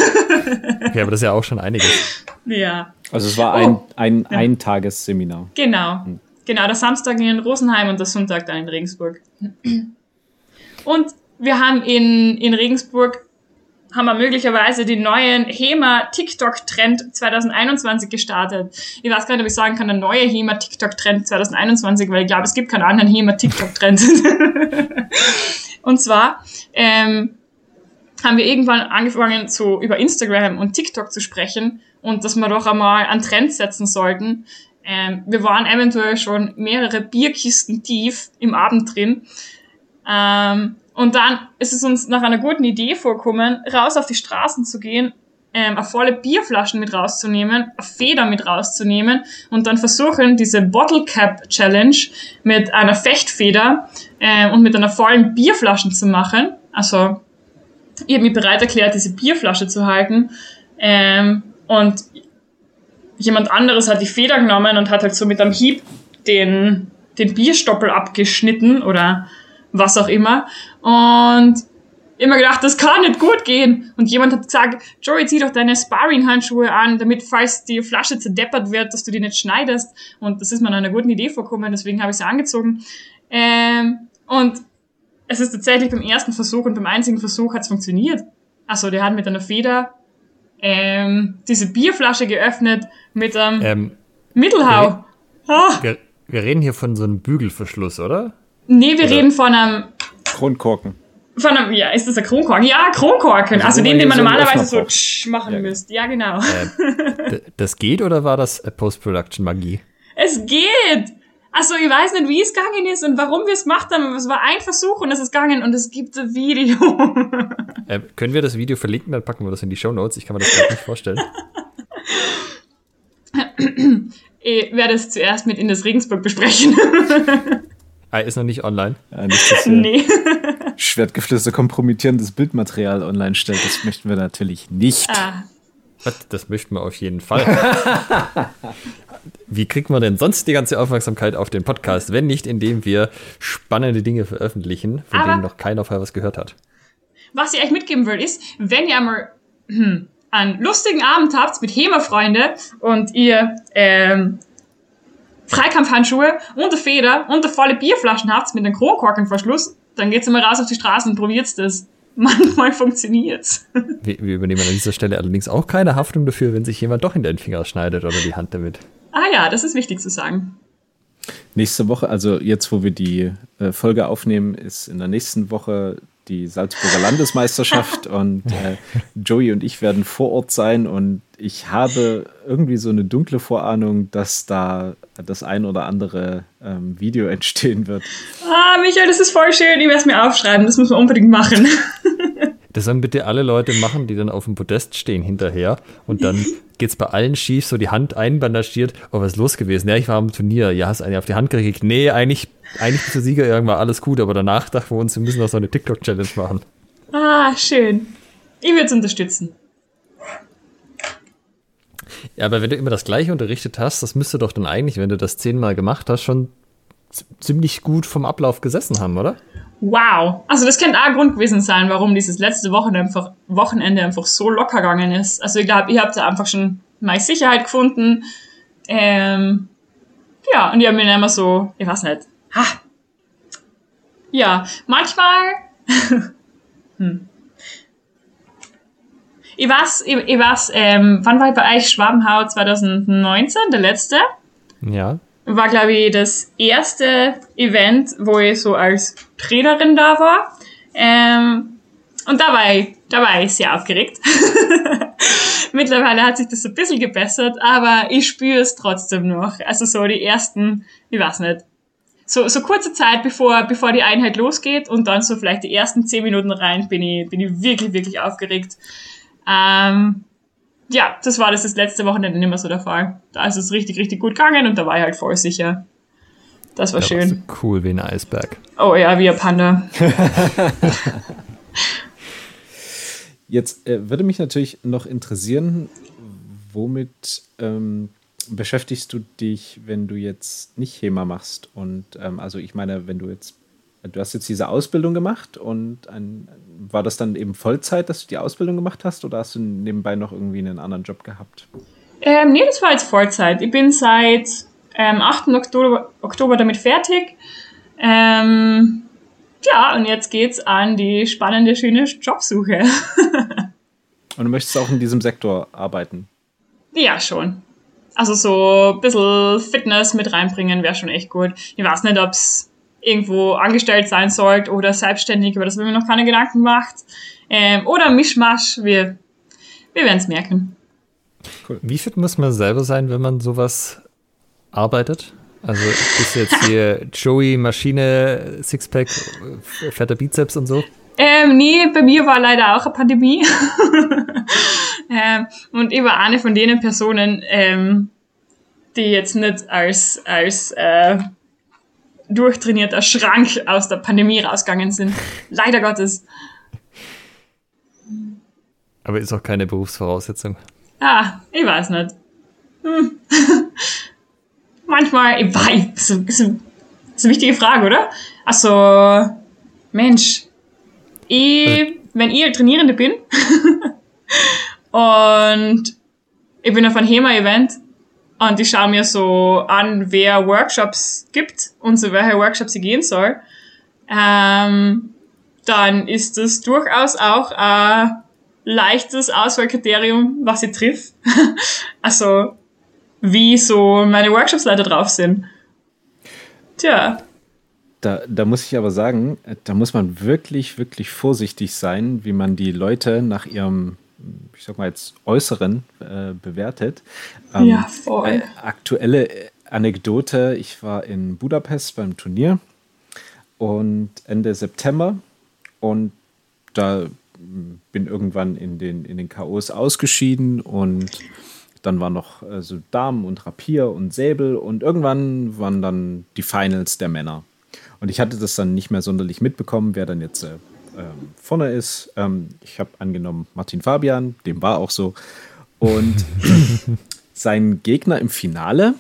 Okay, aber das ist ja auch schon einiges. ja, Also es war Oh. ein, ein Eintagesseminar. genau. Genau, der Samstag in Rosenheim und der Sonntag dann in Regensburg. Und wir haben in, in Regensburg haben wir möglicherweise den neuen HEMA-TikTok-Trend 2021 gestartet. Ich weiß gar nicht, ob ich sagen kann, der neue HEMA-TikTok-Trend 2021, weil ich glaube, es gibt keinen anderen HEMA-TikTok-Trend. und zwar ähm, haben wir irgendwann angefangen, so über Instagram und TikTok zu sprechen und dass wir doch einmal einen Trend setzen sollten. Ähm, wir waren eventuell schon mehrere Bierkisten tief im Abend drin. Ähm, und dann ist es uns nach einer guten Idee vorkommen, raus auf die Straßen zu gehen, ähm, eine volle Bierflaschen mit rauszunehmen, eine Feder mit rauszunehmen und dann versuchen, diese Bottle Cap Challenge mit einer Fechtfeder ähm, und mit einer vollen Bierflaschen zu machen. Also ich habe mich bereit erklärt, diese Bierflasche zu halten. Ähm, und jemand anderes hat die Feder genommen und hat halt so mit einem Hieb den, den Bierstoppel abgeschnitten oder was auch immer. Und immer gedacht, das kann nicht gut gehen. Und jemand hat gesagt, Joey, zieh doch deine Sparring-Handschuhe an, damit, falls die Flasche zerdeppert wird, dass du die nicht schneidest. Und das ist mir eine gute Idee vorkommen, deswegen habe ich sie angezogen. Ähm, und es ist tatsächlich beim ersten Versuch und beim einzigen Versuch hat es funktioniert. Also der hat mit einer Feder ähm, diese Bierflasche geöffnet mit einem ähm, Mittelhau. Wir, ah. wir, wir, reden hier von so einem Bügelverschluss, oder? Nee, wir oder? reden von einem Kronkorken. Von einem, ja, ist das ein Kronkorken? Ja, Kronkorken. Also, also den, den man so normalerweise so tsch machen ja. müsste. Ja, genau. Äh, das geht oder war das Post-Production-Magie? Es geht! Also ich weiß nicht, wie es gegangen ist und warum wir es gemacht haben, aber es war ein Versuch und es ist gegangen und es gibt ein Video. Äh, können wir das Video verlinken, dann packen wir das in die Show Notes. Ich kann mir das gar nicht vorstellen. ich werde es zuerst mit Ines Regensburg besprechen. ah, ist noch nicht online? Ja, nicht, nee. Schwertgeflüster kompromittierendes Bildmaterial online stellt. Das möchten wir natürlich nicht. Ah. Das möchten wir auf jeden Fall. Wie kriegt man denn sonst die ganze Aufmerksamkeit auf den Podcast, wenn nicht, indem wir spannende Dinge veröffentlichen, von Aber denen noch keiner vorher was gehört hat? Was ich euch mitgeben will, ist, wenn ihr einmal hm, einen lustigen Abend habt mit HEMA-Freunde und ihr ähm, Freikampfhandschuhe und eine Feder und eine volle Bierflaschen habt mit einem Kronkorkenverschluss, dann geht's immer raus auf die Straße und probiert's das. Manchmal funktioniert's. Wir, wir übernehmen an dieser Stelle allerdings auch keine Haftung dafür, wenn sich jemand doch in den Finger schneidet oder die Hand damit. Ah ja, das ist wichtig zu sagen. Nächste Woche, also jetzt, wo wir die äh, Folge aufnehmen, ist in der nächsten Woche die Salzburger Landesmeisterschaft und äh, Joey und ich werden vor Ort sein und ich habe irgendwie so eine dunkle Vorahnung, dass da das ein oder andere ähm, Video entstehen wird. Ah, Michael, das ist voll schön. Ich werde es mir aufschreiben. Das müssen wir unbedingt machen. Das sollen bitte alle Leute machen, die dann auf dem Podest stehen hinterher. Und dann geht es bei allen schief, so die Hand einbandagiert. Oh, was ist los gewesen? Ja, ich war am Turnier. Ja, hast eine auf die Hand gekriegt. Nee, eigentlich, eigentlich bist du Sieger irgendwann alles gut. Aber danach dachten wir uns, wir müssen noch so eine TikTok-Challenge machen. Ah, schön. Ich würde es unterstützen. Ja, aber wenn du immer das Gleiche unterrichtet hast, das müsste doch dann eigentlich, wenn du das zehnmal gemacht hast, schon ziemlich gut vom Ablauf gesessen haben, oder? Wow. Also das könnte auch ein Grund gewesen sein, warum dieses letzte Wochenende einfach, Wochenende einfach so locker gegangen ist. Also ich glaube, ihr habt da einfach schon meine Sicherheit gefunden. Ähm, ja, und ich habe mir immer so, ich weiß nicht, ha. Ja, manchmal, hm. Ich weiß, ich, ich weiß, ähm, wann war ich bei euch Schwabenhau 2019, der letzte? Ja war, glaube ich, das erste Event, wo ich so als Trainerin da war. Ähm, und da war, ich, da war ich sehr aufgeregt. Mittlerweile hat sich das ein bisschen gebessert, aber ich spüre es trotzdem noch. Also so die ersten, ich weiß nicht, so, so kurze Zeit bevor, bevor die Einheit losgeht und dann so vielleicht die ersten zehn Minuten rein bin ich, bin ich wirklich, wirklich aufgeregt. Ähm, ja, das war das, das letzte Wochenende nicht mehr so der Fall. Da ist es richtig, richtig gut gegangen und da war ich halt voll sicher. Das war da schön. Cool wie ein Eisberg. Oh ja, wie ein Panda. Jetzt äh, würde mich natürlich noch interessieren, womit ähm, beschäftigst du dich, wenn du jetzt nicht HEMA machst? Und ähm, also ich meine, wenn du jetzt Du hast jetzt diese Ausbildung gemacht und ein, war das dann eben Vollzeit, dass du die Ausbildung gemacht hast oder hast du nebenbei noch irgendwie einen anderen Job gehabt? Ähm, nee, das war jetzt Vollzeit. Ich bin seit ähm, 8. Oktober, Oktober damit fertig. Ähm, ja, und jetzt geht's an die spannende, schöne Jobsuche. und du möchtest auch in diesem Sektor arbeiten? Ja, schon. Also so ein bisschen Fitness mit reinbringen wäre schon echt gut. Ich weiß nicht, ob's irgendwo angestellt sein sollt oder selbstständig, über das wir mir noch keine Gedanken macht. Ähm, oder Mischmasch, wir, wir werden es merken. Cool. Wie fit muss man selber sein, wenn man sowas arbeitet? Also ist jetzt hier Joey, Maschine, Sixpack, fetter Bizeps und so? Ähm, nee, bei mir war leider auch eine Pandemie. ähm, und ich war eine von denen Personen, ähm, die jetzt nicht als, als äh, durchtrainierter Schrank aus der Pandemie rausgegangen sind. Leider Gottes. Aber ist auch keine Berufsvoraussetzung. Ah, ich weiß nicht. Hm. Manchmal, ich weiß, das ist, eine, ist eine wichtige Frage, oder? Also, Mensch, ich, wenn ich Trainierende bin und ich bin auf einem HEMA-Event und ich schaue mir so an, wer Workshops gibt und so welche Workshops ich gehen soll, ähm, dann ist das durchaus auch ein leichtes Auswahlkriterium, was ich triff. also wie so meine Workshops leider drauf sind. Tja. Da, da muss ich aber sagen, da muss man wirklich, wirklich vorsichtig sein, wie man die Leute nach ihrem, ich sag mal jetzt, Äußeren äh, bewertet. Ähm, ja, voll. Aktuelle Anekdote, ich war in Budapest beim Turnier und Ende September und da bin irgendwann in den, in den K.O.s ausgeschieden und dann war noch äh, so Damen und Rapier und Säbel und irgendwann waren dann die Finals der Männer. Und ich hatte das dann nicht mehr sonderlich mitbekommen, wer dann jetzt äh, ähm, vorne ist. Ähm, ich habe angenommen Martin Fabian, dem war auch so. Und sein Gegner im Finale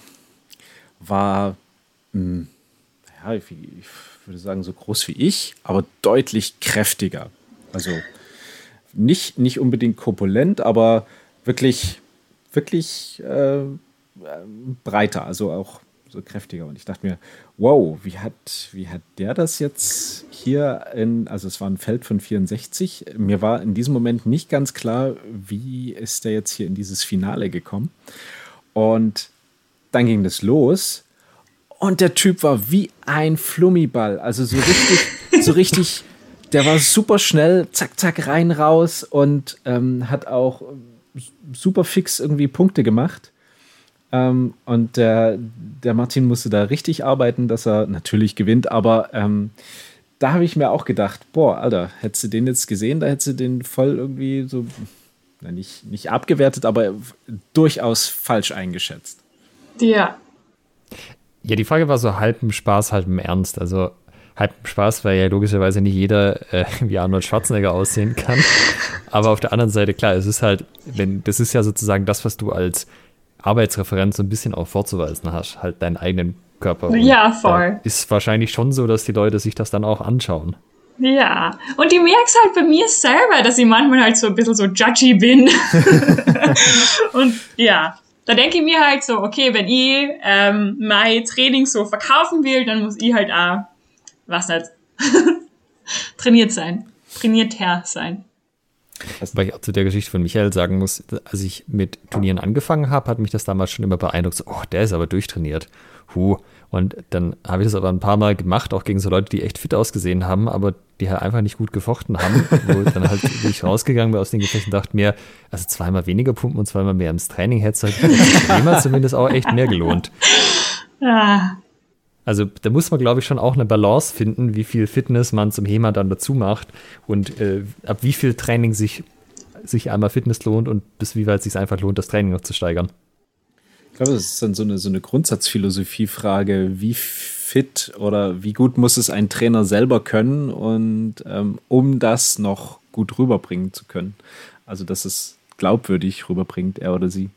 war, mh, hm, ja, ich, ich würde sagen, so groß wie ich, aber deutlich kräftiger. Also nicht, nicht unbedingt korpulent, aber wirklich wirklich äh, breiter, also auch kräftiger. Und ich dachte mir, wow, wie hat, wie hat der das jetzt hier in, also es war ein Feld von 64. Mir war in diesem Moment nicht ganz klar, wie ist der jetzt hier in dieses Finale gekommen. Und dann ging das los. Und der Typ war wie ein Flummiball. Also so richtig, so richtig, der war super schnell, zack, zack, rein, raus und ähm, hat auch super fix irgendwie Punkte gemacht. Ähm, und der, der Martin musste da richtig arbeiten, dass er natürlich gewinnt, aber ähm, da habe ich mir auch gedacht, boah, Alter, hättest du den jetzt gesehen, da hättest du den voll irgendwie so, na, nicht, nicht abgewertet, aber durchaus falsch eingeschätzt. Ja. Ja, die Frage war so halb im Spaß, halb im Ernst. Also halb im Spaß, weil ja logischerweise nicht jeder äh, wie Arnold Schwarzenegger aussehen kann. Aber auf der anderen Seite, klar, es ist halt, wenn, das ist ja sozusagen das, was du als Arbeitsreferent so ein bisschen auch vorzuweisen hast, halt deinen eigenen Körper. Und ja, voll. Ist wahrscheinlich schon so, dass die Leute sich das dann auch anschauen. Ja, und ich merke es halt bei mir selber, dass ich manchmal halt so ein bisschen so judgy bin. und ja, da denke ich mir halt so, okay, wenn ich ähm, mein Training so verkaufen will, dann muss ich halt auch, was nicht, trainiert sein, trainiert her sein. Weil ich auch zu der Geschichte von Michael sagen muss, als ich mit Turnieren angefangen habe, hat mich das damals schon immer beeindruckt. So, oh, der ist aber durchtrainiert. Huh. Und dann habe ich das aber ein paar Mal gemacht, auch gegen so Leute, die echt fit ausgesehen haben, aber die halt einfach nicht gut gefochten haben. wo dann halt ich rausgegangen bin aus den Gefechten dachte mir, also zweimal weniger pumpen und zweimal mehr ins Training hätte es halt zumindest auch echt mehr gelohnt. Ja. Also da muss man, glaube ich, schon auch eine Balance finden, wie viel Fitness man zum HEMA dann dazu macht und äh, ab wie viel Training sich, sich einmal Fitness lohnt und bis wie weit es sich einfach lohnt, das Training noch zu steigern. Ich glaube, das ist dann so eine, so eine Grundsatzphilosophie-Frage, wie fit oder wie gut muss es ein Trainer selber können und ähm, um das noch gut rüberbringen zu können. Also, dass es glaubwürdig rüberbringt, er oder sie.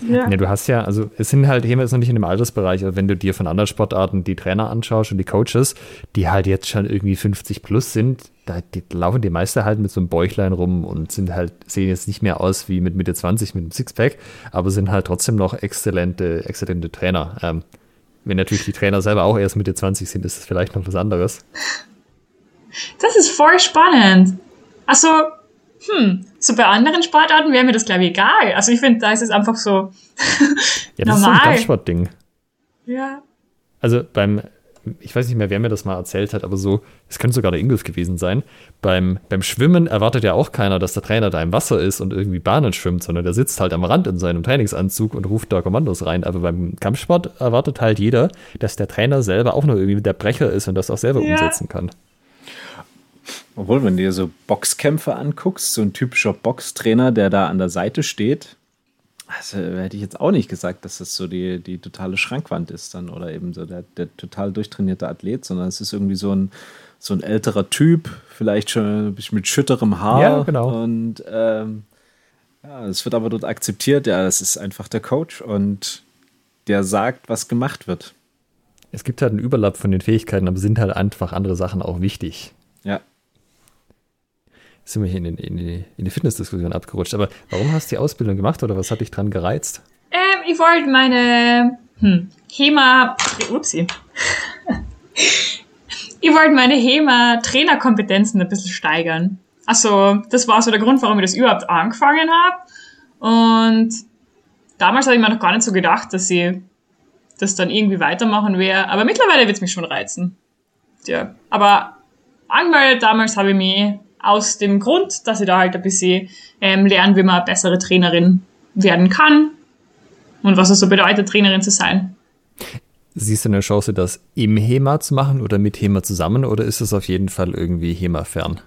Ja. ja. du hast ja, also es sind halt, hier ist noch nicht in dem Altersbereich, also wenn du dir von anderen Sportarten die Trainer anschaust und die Coaches, die halt jetzt schon irgendwie 50 plus sind, da die laufen die meisten halt mit so einem Bäuchlein rum und sind halt, sehen jetzt nicht mehr aus wie mit Mitte 20 mit einem Sixpack, aber sind halt trotzdem noch exzellente, exzellente Trainer. Ähm, wenn natürlich die Trainer selber auch erst Mitte 20 sind, ist das vielleicht noch was anderes. Das ist voll spannend. Also, hm, so bei anderen Sportarten wäre mir das, glaube ich, egal. Also ich finde, da ist es einfach so ja, das normal. ist so ein Kampfsportding. Ja. Also beim, ich weiß nicht mehr, wer mir das mal erzählt hat, aber so, es könnte sogar der Ingolf gewesen sein. Beim, beim Schwimmen erwartet ja auch keiner, dass der Trainer da im Wasser ist und irgendwie Bahnen schwimmt, sondern der sitzt halt am Rand in seinem Trainingsanzug und ruft da Kommandos rein. Aber beim Kampfsport erwartet halt jeder, dass der Trainer selber auch nur irgendwie der Brecher ist und das auch selber ja. umsetzen kann. Obwohl, wenn du dir so Boxkämpfe anguckst, so ein typischer Boxtrainer, der da an der Seite steht, also hätte ich jetzt auch nicht gesagt, dass das so die, die totale Schrankwand ist dann oder eben so der, der total durchtrainierte Athlet, sondern es ist irgendwie so ein, so ein älterer Typ, vielleicht schon ein bisschen mit schütterem Haar. Ja, genau. Und ähm, ja, es wird aber dort akzeptiert, ja, das ist einfach der Coach und der sagt, was gemacht wird. Es gibt halt einen Überlapp von den Fähigkeiten, aber sind halt einfach andere Sachen auch wichtig. Ja sind wir hier in, in, in, in die Fitnessdiskussion abgerutscht. Aber warum hast du die Ausbildung gemacht oder was hat dich dran gereizt? Ähm, ich wollte meine hm, HEMA. Upsi. ich wollte meine HEMA-Trainerkompetenzen ein bisschen steigern. Also, das war so der Grund, warum ich das überhaupt angefangen habe. Und damals habe ich mir noch gar nicht so gedacht, dass ich das dann irgendwie weitermachen werde. Aber mittlerweile wird es mich schon reizen. Ja. Aber angemeldet damals habe ich mich aus dem Grund, dass ich da halt ein bisschen ähm, lernen, wie man bessere Trainerin werden kann und was es so bedeutet, Trainerin zu sein. Siehst du eine Chance, das im HEMA zu machen oder mit HEMA zusammen oder ist es auf jeden Fall irgendwie HEMA fern?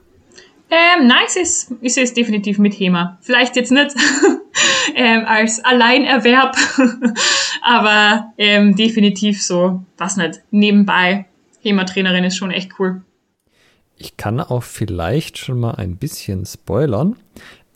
Ähm, nein, ich sehe es definitiv mit HEMA. Vielleicht jetzt nicht ähm, als Alleinerwerb, aber ähm, definitiv so, was nicht, nebenbei. HEMA-Trainerin ist schon echt cool. Ich kann auch vielleicht schon mal ein bisschen spoilern.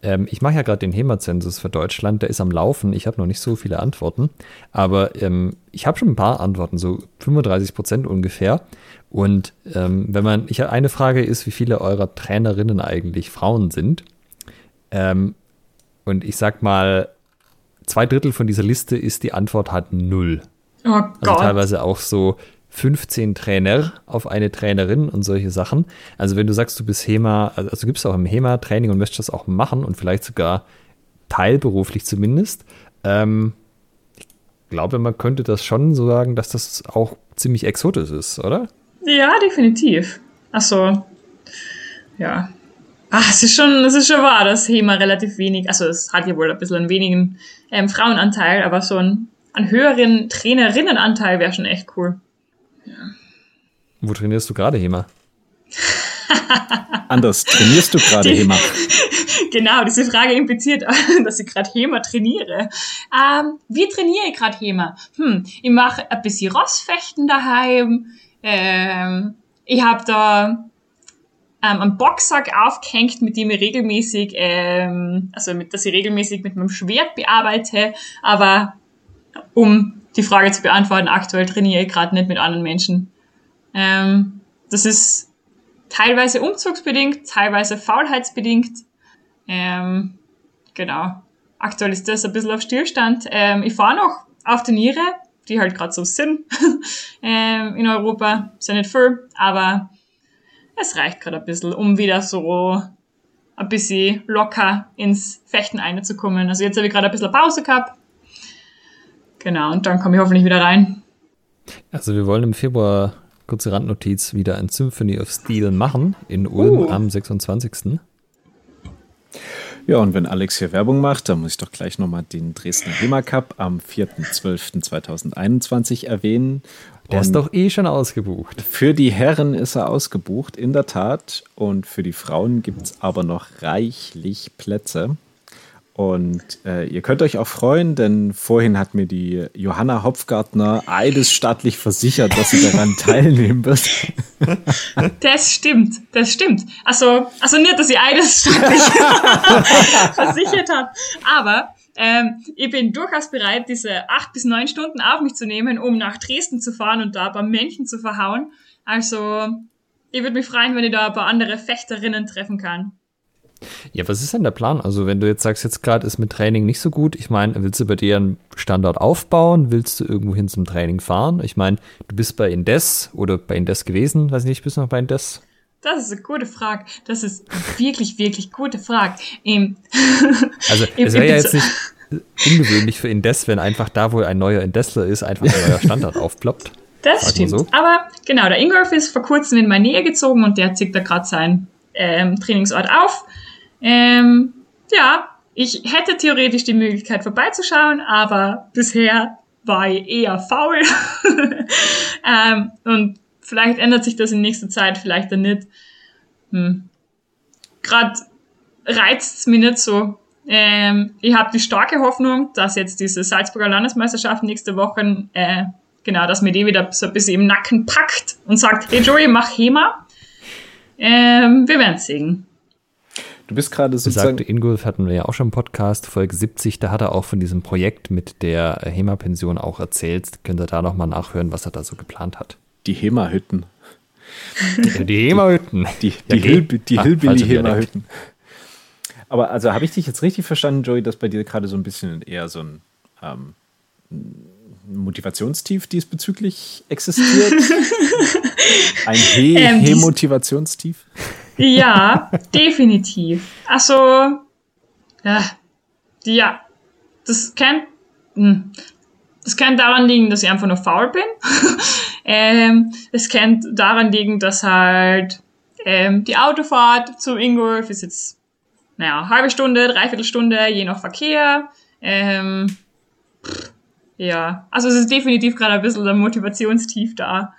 Ähm, ich mache ja gerade den HEMA-Zensus für Deutschland, der ist am Laufen. Ich habe noch nicht so viele Antworten, aber ähm, ich habe schon ein paar Antworten, so 35 Prozent ungefähr. Und ähm, wenn man, ich eine Frage ist, wie viele eurer Trainerinnen eigentlich Frauen sind. Ähm, und ich sag mal, zwei Drittel von dieser Liste ist die Antwort hat null. Oh also Gott. Also teilweise auch so 15 Trainer auf eine Trainerin und solche Sachen. Also wenn du sagst, du bist HEMA, also du gibst auch im HEMA-Training und möchtest das auch machen und vielleicht sogar teilberuflich zumindest, ähm, ich glaube, man könnte das schon so sagen, dass das auch ziemlich exotisch ist, oder? Ja, definitiv. Achso, ja. Ach, es ist schon, es ist schon wahr, dass HEMA relativ wenig, also es hat ja wohl ein bisschen einen wenigen ähm, Frauenanteil, aber so ein, einen höheren Trainerinnenanteil wäre schon echt cool. Wo trainierst du gerade, Hema? Anders, trainierst du gerade HEMA? genau, diese Frage impliziert, dass ich gerade HEMA trainiere. Ähm, wie trainiere ich gerade HEMA? Hm, ich mache ein bisschen Rossfechten daheim. Ähm, ich habe da ähm, einen Boxsack aufgehängt, mit dem ich regelmäßig, ähm, also mit, dass ich regelmäßig mit meinem Schwert bearbeite. Aber um die Frage zu beantworten, aktuell trainiere ich gerade nicht mit anderen Menschen. Ähm, das ist teilweise umzugsbedingt, teilweise faulheitsbedingt. Ähm, genau. Aktuell ist das ein bisschen auf Stillstand. Ähm, ich fahre noch auf Turniere, die halt gerade so sind ähm, in Europa. Ja nicht viel, aber es reicht gerade ein bisschen, um wieder so ein bisschen locker ins Fechten einzukommen. Also jetzt habe ich gerade ein bisschen Pause gehabt Genau, und dann komme ich hoffentlich wieder rein. Also wir wollen im Februar, kurze Randnotiz, wieder ein Symphony of Steel machen in Ulm uh. am 26. Ja, und wenn Alex hier Werbung macht, dann muss ich doch gleich nochmal den Dresdner HEMA Cup am 4.12.2021 erwähnen. Der und ist doch eh schon ausgebucht. Für die Herren ist er ausgebucht, in der Tat. Und für die Frauen gibt es aber noch reichlich Plätze. Und äh, ihr könnt euch auch freuen, denn vorhin hat mir die Johanna Hopfgartner eidesstattlich versichert, dass sie daran teilnehmen wird. Das stimmt, das stimmt. Also, also nicht, dass ich eidesstattlich versichert habe, aber ähm, ich bin durchaus bereit, diese acht bis neun Stunden auf mich zu nehmen, um nach Dresden zu fahren und da ein paar Männchen zu verhauen. Also, ich würde mich freuen, wenn ich da ein paar andere Fechterinnen treffen kann. Ja, was ist denn der Plan? Also, wenn du jetzt sagst, jetzt gerade ist mit Training nicht so gut, ich meine, willst du bei dir einen Standort aufbauen? Willst du irgendwo hin zum Training fahren? Ich meine, du bist bei Indes oder bei Indes gewesen, weiß nicht, bist du noch bei Indes? Das ist eine gute Frage. Das ist wirklich, wirklich gute Frage. Ähm, also, es wäre ja jetzt nicht ungewöhnlich für Indes, wenn einfach da, wo ein neuer Indesler ist, einfach ein neuer Standort aufploppt. Das Sag stimmt. so. Aber genau, der Ingolf ist vor kurzem in meine Nähe gezogen und der zieht da gerade seinen ähm, Trainingsort auf. Ähm, ja, ich hätte theoretisch die Möglichkeit vorbeizuschauen, aber bisher war ich eher faul. ähm, und vielleicht ändert sich das in nächster Zeit, vielleicht dann nicht. Hm. Gerade reizt es mich nicht so. Ähm, ich habe die starke Hoffnung, dass jetzt diese Salzburger Landesmeisterschaft nächste Woche, äh, genau, dass mir die wieder so ein bisschen im Nacken packt und sagt, hey Joey, mach HEMA. Ähm, wir werden sehen. Du bist gerade sozusagen. Besagte Ingolf hatten wir ja auch schon im Podcast, Folge 70, da hat er auch von diesem Projekt mit der HEMA-Pension auch erzählt. Könnt ihr da nochmal nachhören, was er da so geplant hat. Die HEMA-Hütten. Die, die HEMA-Hütten. Die, Ja, die, geh. Hill, die Ah. HEMA-Hütten. Aber also habe ich dich jetzt richtig verstanden, Joey, dass bei dir gerade so ein bisschen eher so ein ähm, Motivationstief diesbezüglich existiert? ein He Ähm, dies- He-Motivationstief? Ja, definitiv. Also, ja, das kann, hm, das kann daran liegen, dass ich einfach nur faul bin. ähm, es kann daran liegen, dass halt ähm, die Autofahrt zum Ingolf ist jetzt, naja, halbe Stunde, dreiviertel Stunde, je nach Verkehr. Ähm, ja, also es ist definitiv gerade ein bisschen ein Motivationstief da.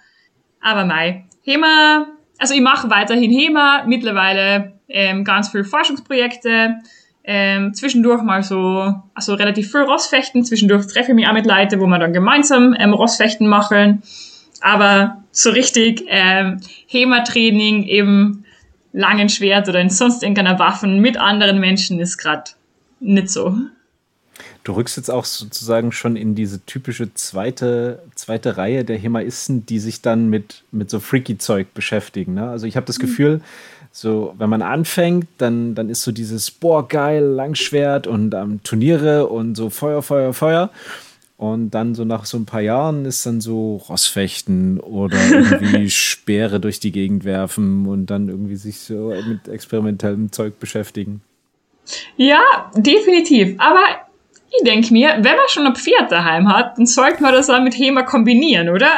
Aber mei, HEMA, also ich mache weiterhin HEMA, mittlerweile ähm, ganz viel Forschungsprojekte, ähm, zwischendurch mal so, also relativ viel Rossfechten, zwischendurch treffe ich mich auch mit Leuten, wo wir dann gemeinsam ähm, Rossfechten machen, aber so richtig ähm, HEMA-Training im langen Schwert oder in sonst irgendeiner Waffen mit anderen Menschen ist gerade nicht so. Du rückst jetzt auch sozusagen schon in diese typische zweite, zweite Reihe der Hemaisten, die sich dann mit, mit so Freaky-Zeug beschäftigen. Ne? Also ich habe das Gefühl, so wenn man anfängt, dann, dann ist so dieses, boah, geil, Langschwert und ähm, Turniere und so Feuer, Feuer, Feuer. Und dann so nach so ein paar Jahren ist dann so Rossfechten oder irgendwie Speere durch die Gegend werfen und dann irgendwie sich so mit experimentellem Zeug beschäftigen. Ja, definitiv. Aber ich denke mir, wenn man schon ein Pferd daheim hat, dann sollte man das auch mit HEMA kombinieren, oder?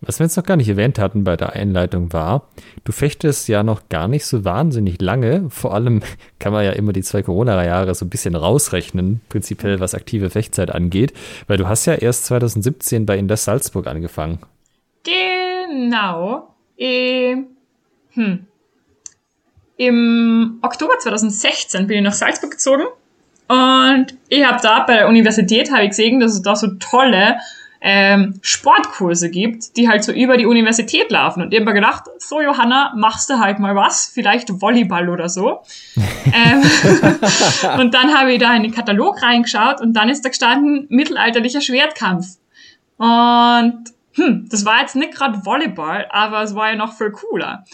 Was wir jetzt noch gar nicht erwähnt hatten bei der Einleitung war, du fechtest ja noch gar nicht so wahnsinnig lange. Vor allem kann man ja immer die zwei Corona-Jahre so ein bisschen rausrechnen, prinzipiell was aktive Fechtzeit angeht, weil du hast ja erst 2017 bei Indes Salzburg angefangen. Genau. Eh, hm. Im Oktober 2016 bin ich nach Salzburg gezogen und ich habe da bei der Universität habe ich gesehen, dass es da so tolle ähm, Sportkurse gibt, die halt so über die Universität laufen. Und ich hab mir gedacht, so Johanna, machst du halt mal was, vielleicht Volleyball oder so. ähm, und dann habe ich da in den Katalog reingeschaut und dann ist da gestanden, mittelalterlicher Schwertkampf. Und hm, das war jetzt nicht gerade Volleyball, aber es war ja noch viel cooler.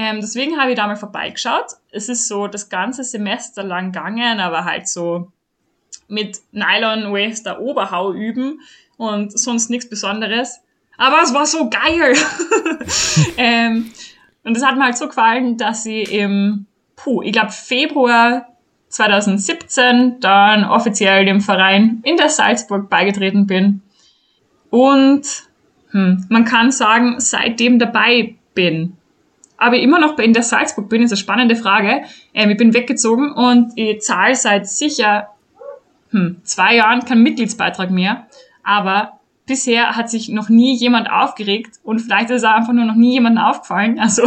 Ähm, deswegen habe ich da mal vorbeigeschaut. Es ist so das ganze Semester lang gegangen, aber halt so mit Nylon Wester Oberhau üben und sonst nichts Besonderes. Aber es war so geil. ähm, und es hat mir halt so gefallen, dass ich im, puh, ich glaube Februar 2017 dann offiziell dem Verein in der Salzburg beigetreten bin. Und hm, man kann sagen, seitdem dabei bin. Aber immer noch bei in der Salzburg bin, ist eine spannende Frage. Ähm, ich bin weggezogen und ich zahle seit sicher hm, zwei Jahren keinen Mitgliedsbeitrag mehr. Aber bisher hat sich noch nie jemand aufgeregt und vielleicht ist auch einfach nur noch nie jemandem aufgefallen. Also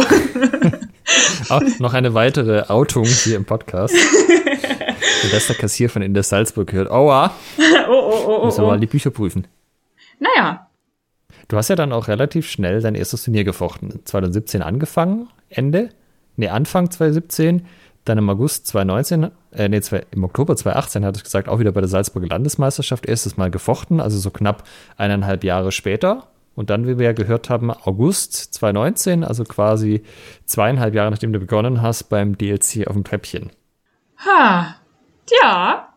Auch noch eine weitere Outung hier im Podcast. Der beste Kassier von Indes Salzburg gehört. Aua, oh, oh, oh, müssen oh, wir oh. mal die Bücher prüfen. Naja, Du hast ja dann auch relativ schnell dein erstes Turnier gefochten. 2017 angefangen, Ende, nee, Anfang 2017, dann im August 2019, äh, nee, im Oktober 2018 hattest du gesagt, auch wieder bei der Salzburger Landesmeisterschaft erstes Mal gefochten, also so knapp eineinhalb Jahre später. Und dann, wie wir ja gehört haben, August 2019, also quasi zweieinhalb Jahre, nachdem du begonnen hast, beim DLC auf dem Treppchen. ha, ja.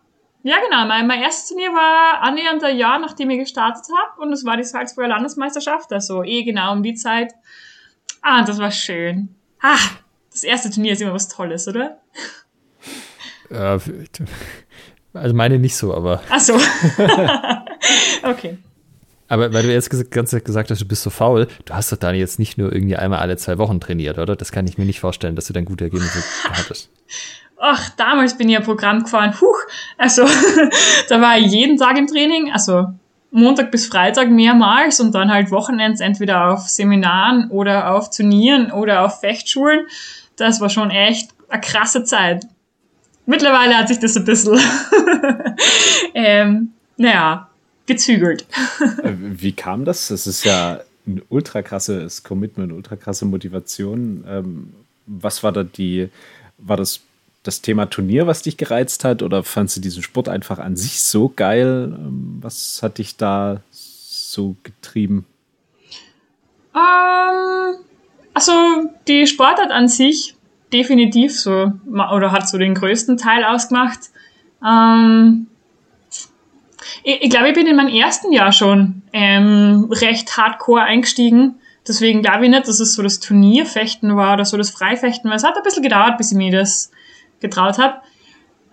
Ja, genau. Mein, mein erstes Turnier war annähernd ein Jahr, nachdem ich gestartet habe. Und es war die Salzburger Landesmeisterschaft, also eh genau um die Zeit. Ah, das war schön. Ah, das erste Turnier ist immer was Tolles, oder? Also meine nicht so, aber Ach so. okay. Aber weil du jetzt Zeit gesagt hast, du bist so faul, du hast doch dann jetzt nicht nur irgendwie einmal alle zwei Wochen trainiert, oder? Das kann ich mir nicht vorstellen, dass du dann gute Ergebnisse hattest. Ach, damals bin ich ein Programm gefahren. Huch, also da war ich jeden Tag im Training, also Montag bis Freitag mehrmals und dann halt Wochenends entweder auf Seminaren oder auf Turnieren oder auf Fechtschulen. Das war schon echt eine krasse Zeit. Mittlerweile hat sich das ein bisschen, ähm, naja, gezügelt. Äh, wie kam das? Das ist ja ein ultra krasses Commitment, ultra krasse Motivation. Ähm, was war da die, war das das Thema Turnier, was dich gereizt hat, oder fandst du diesen Sport einfach an sich so geil? Ähm, was hat dich da so getrieben? Ähm, also die Sportart an sich definitiv so, oder hat so den größten Teil ausgemacht. Ähm, ich, ich glaube, ich bin in meinem ersten Jahr schon ähm, recht hardcore eingestiegen. Deswegen glaube ich nicht, dass es so das Turnierfechten war oder so das Freifechten, weil es hat ein bisschen gedauert, bis ich mir das getraut habe.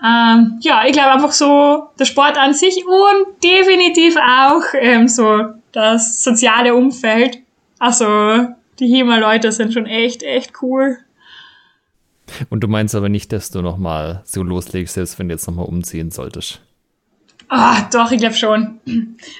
Ähm, ja, ich glaube einfach so der Sport an sich und definitiv auch ähm, so das soziale Umfeld. Also die HEMA-Leute sind schon echt, echt cool. Und du meinst aber nicht, dass du nochmal so loslegst, selbst wenn du jetzt nochmal umziehen solltest? Ah, doch, ich glaube schon.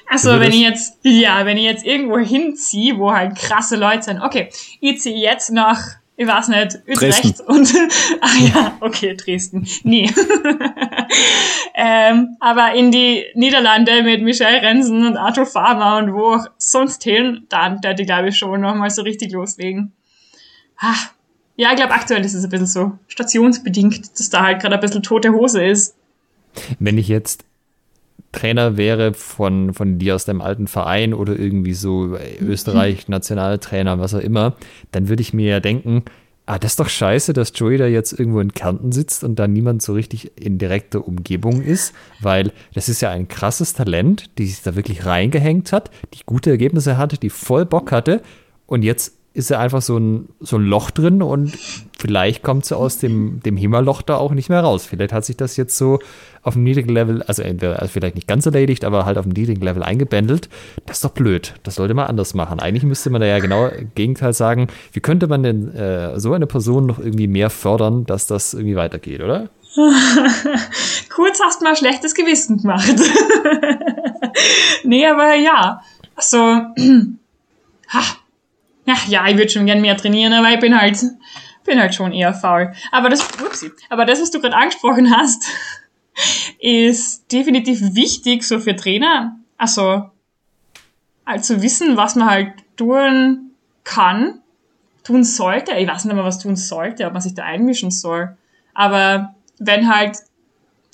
Also, wenn ich jetzt, ja, wenn ich jetzt irgendwo hinziehe, wo halt krasse Leute sind, okay, ich ziehe jetzt nach ich weiß nicht, Utrecht Dresden. und, ah ja, okay, Dresden. Nee. ähm, aber in die Niederlande mit Michel Rensen und Arthur Farmer und wo auch sonst hin, dann werde ich glaube ich schon nochmal so richtig loslegen. Ah, ja, ich glaube aktuell ist es ein bisschen so stationsbedingt, dass da halt gerade ein bisschen tote Hose ist. Wenn ich jetzt Trainer wäre von, von dir aus deinem alten Verein oder irgendwie so Österreich, Nationaltrainer, was auch immer, dann würde ich mir ja denken, ah, das ist doch scheiße, dass Joey da jetzt irgendwo in Kärnten sitzt und da niemand so richtig in direkter Umgebung ist, weil das ist ja ein krasses Talent, die sich da wirklich reingehängt hat, die gute Ergebnisse hatte, die voll Bock hatte und jetzt ist er einfach so ein, so ein Loch drin und vielleicht kommt sie aus dem, dem Himmerloch da auch nicht mehr raus. Vielleicht hat sich das jetzt so auf einem niedrigen Level, also, entweder, also vielleicht nicht ganz erledigt, aber halt auf einem niedrigen Level eingebändelt. Das ist doch blöd. Das sollte man anders machen. Eigentlich müsste man da ja genau im Gegenteil sagen, wie könnte man denn äh, so eine Person noch irgendwie mehr fördern, dass das irgendwie weitergeht, oder? Kurz hast mal schlechtes Gewissen gemacht. nee, aber ja. Also, ha, ja, ja, ich würde schon gern mehr trainieren, aber ich bin halt, bin halt schon eher faul. Aber das, upsie, aber das, was du gerade angesprochen hast, ist definitiv wichtig so für Trainer. Also, also wissen, was man halt tun kann, tun sollte. Ich weiß nicht mehr, was tun sollte, ob man sich da einmischen soll. Aber wenn halt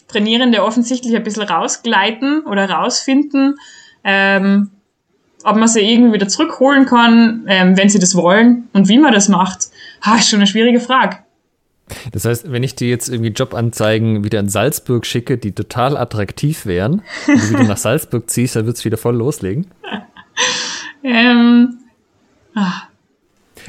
Trainierende offensichtlich ein bisschen rausgleiten oder rausfinden, ähm, ob man sie irgendwie wieder zurückholen kann, ähm, wenn sie das wollen und wie man das macht, ha, ist schon eine schwierige Frage. Das heißt, wenn ich dir jetzt irgendwie Jobanzeigen wieder in Salzburg schicke, die total attraktiv wären, und du wieder nach Salzburg ziehst, dann wird es wieder voll loslegen. ähm, ah.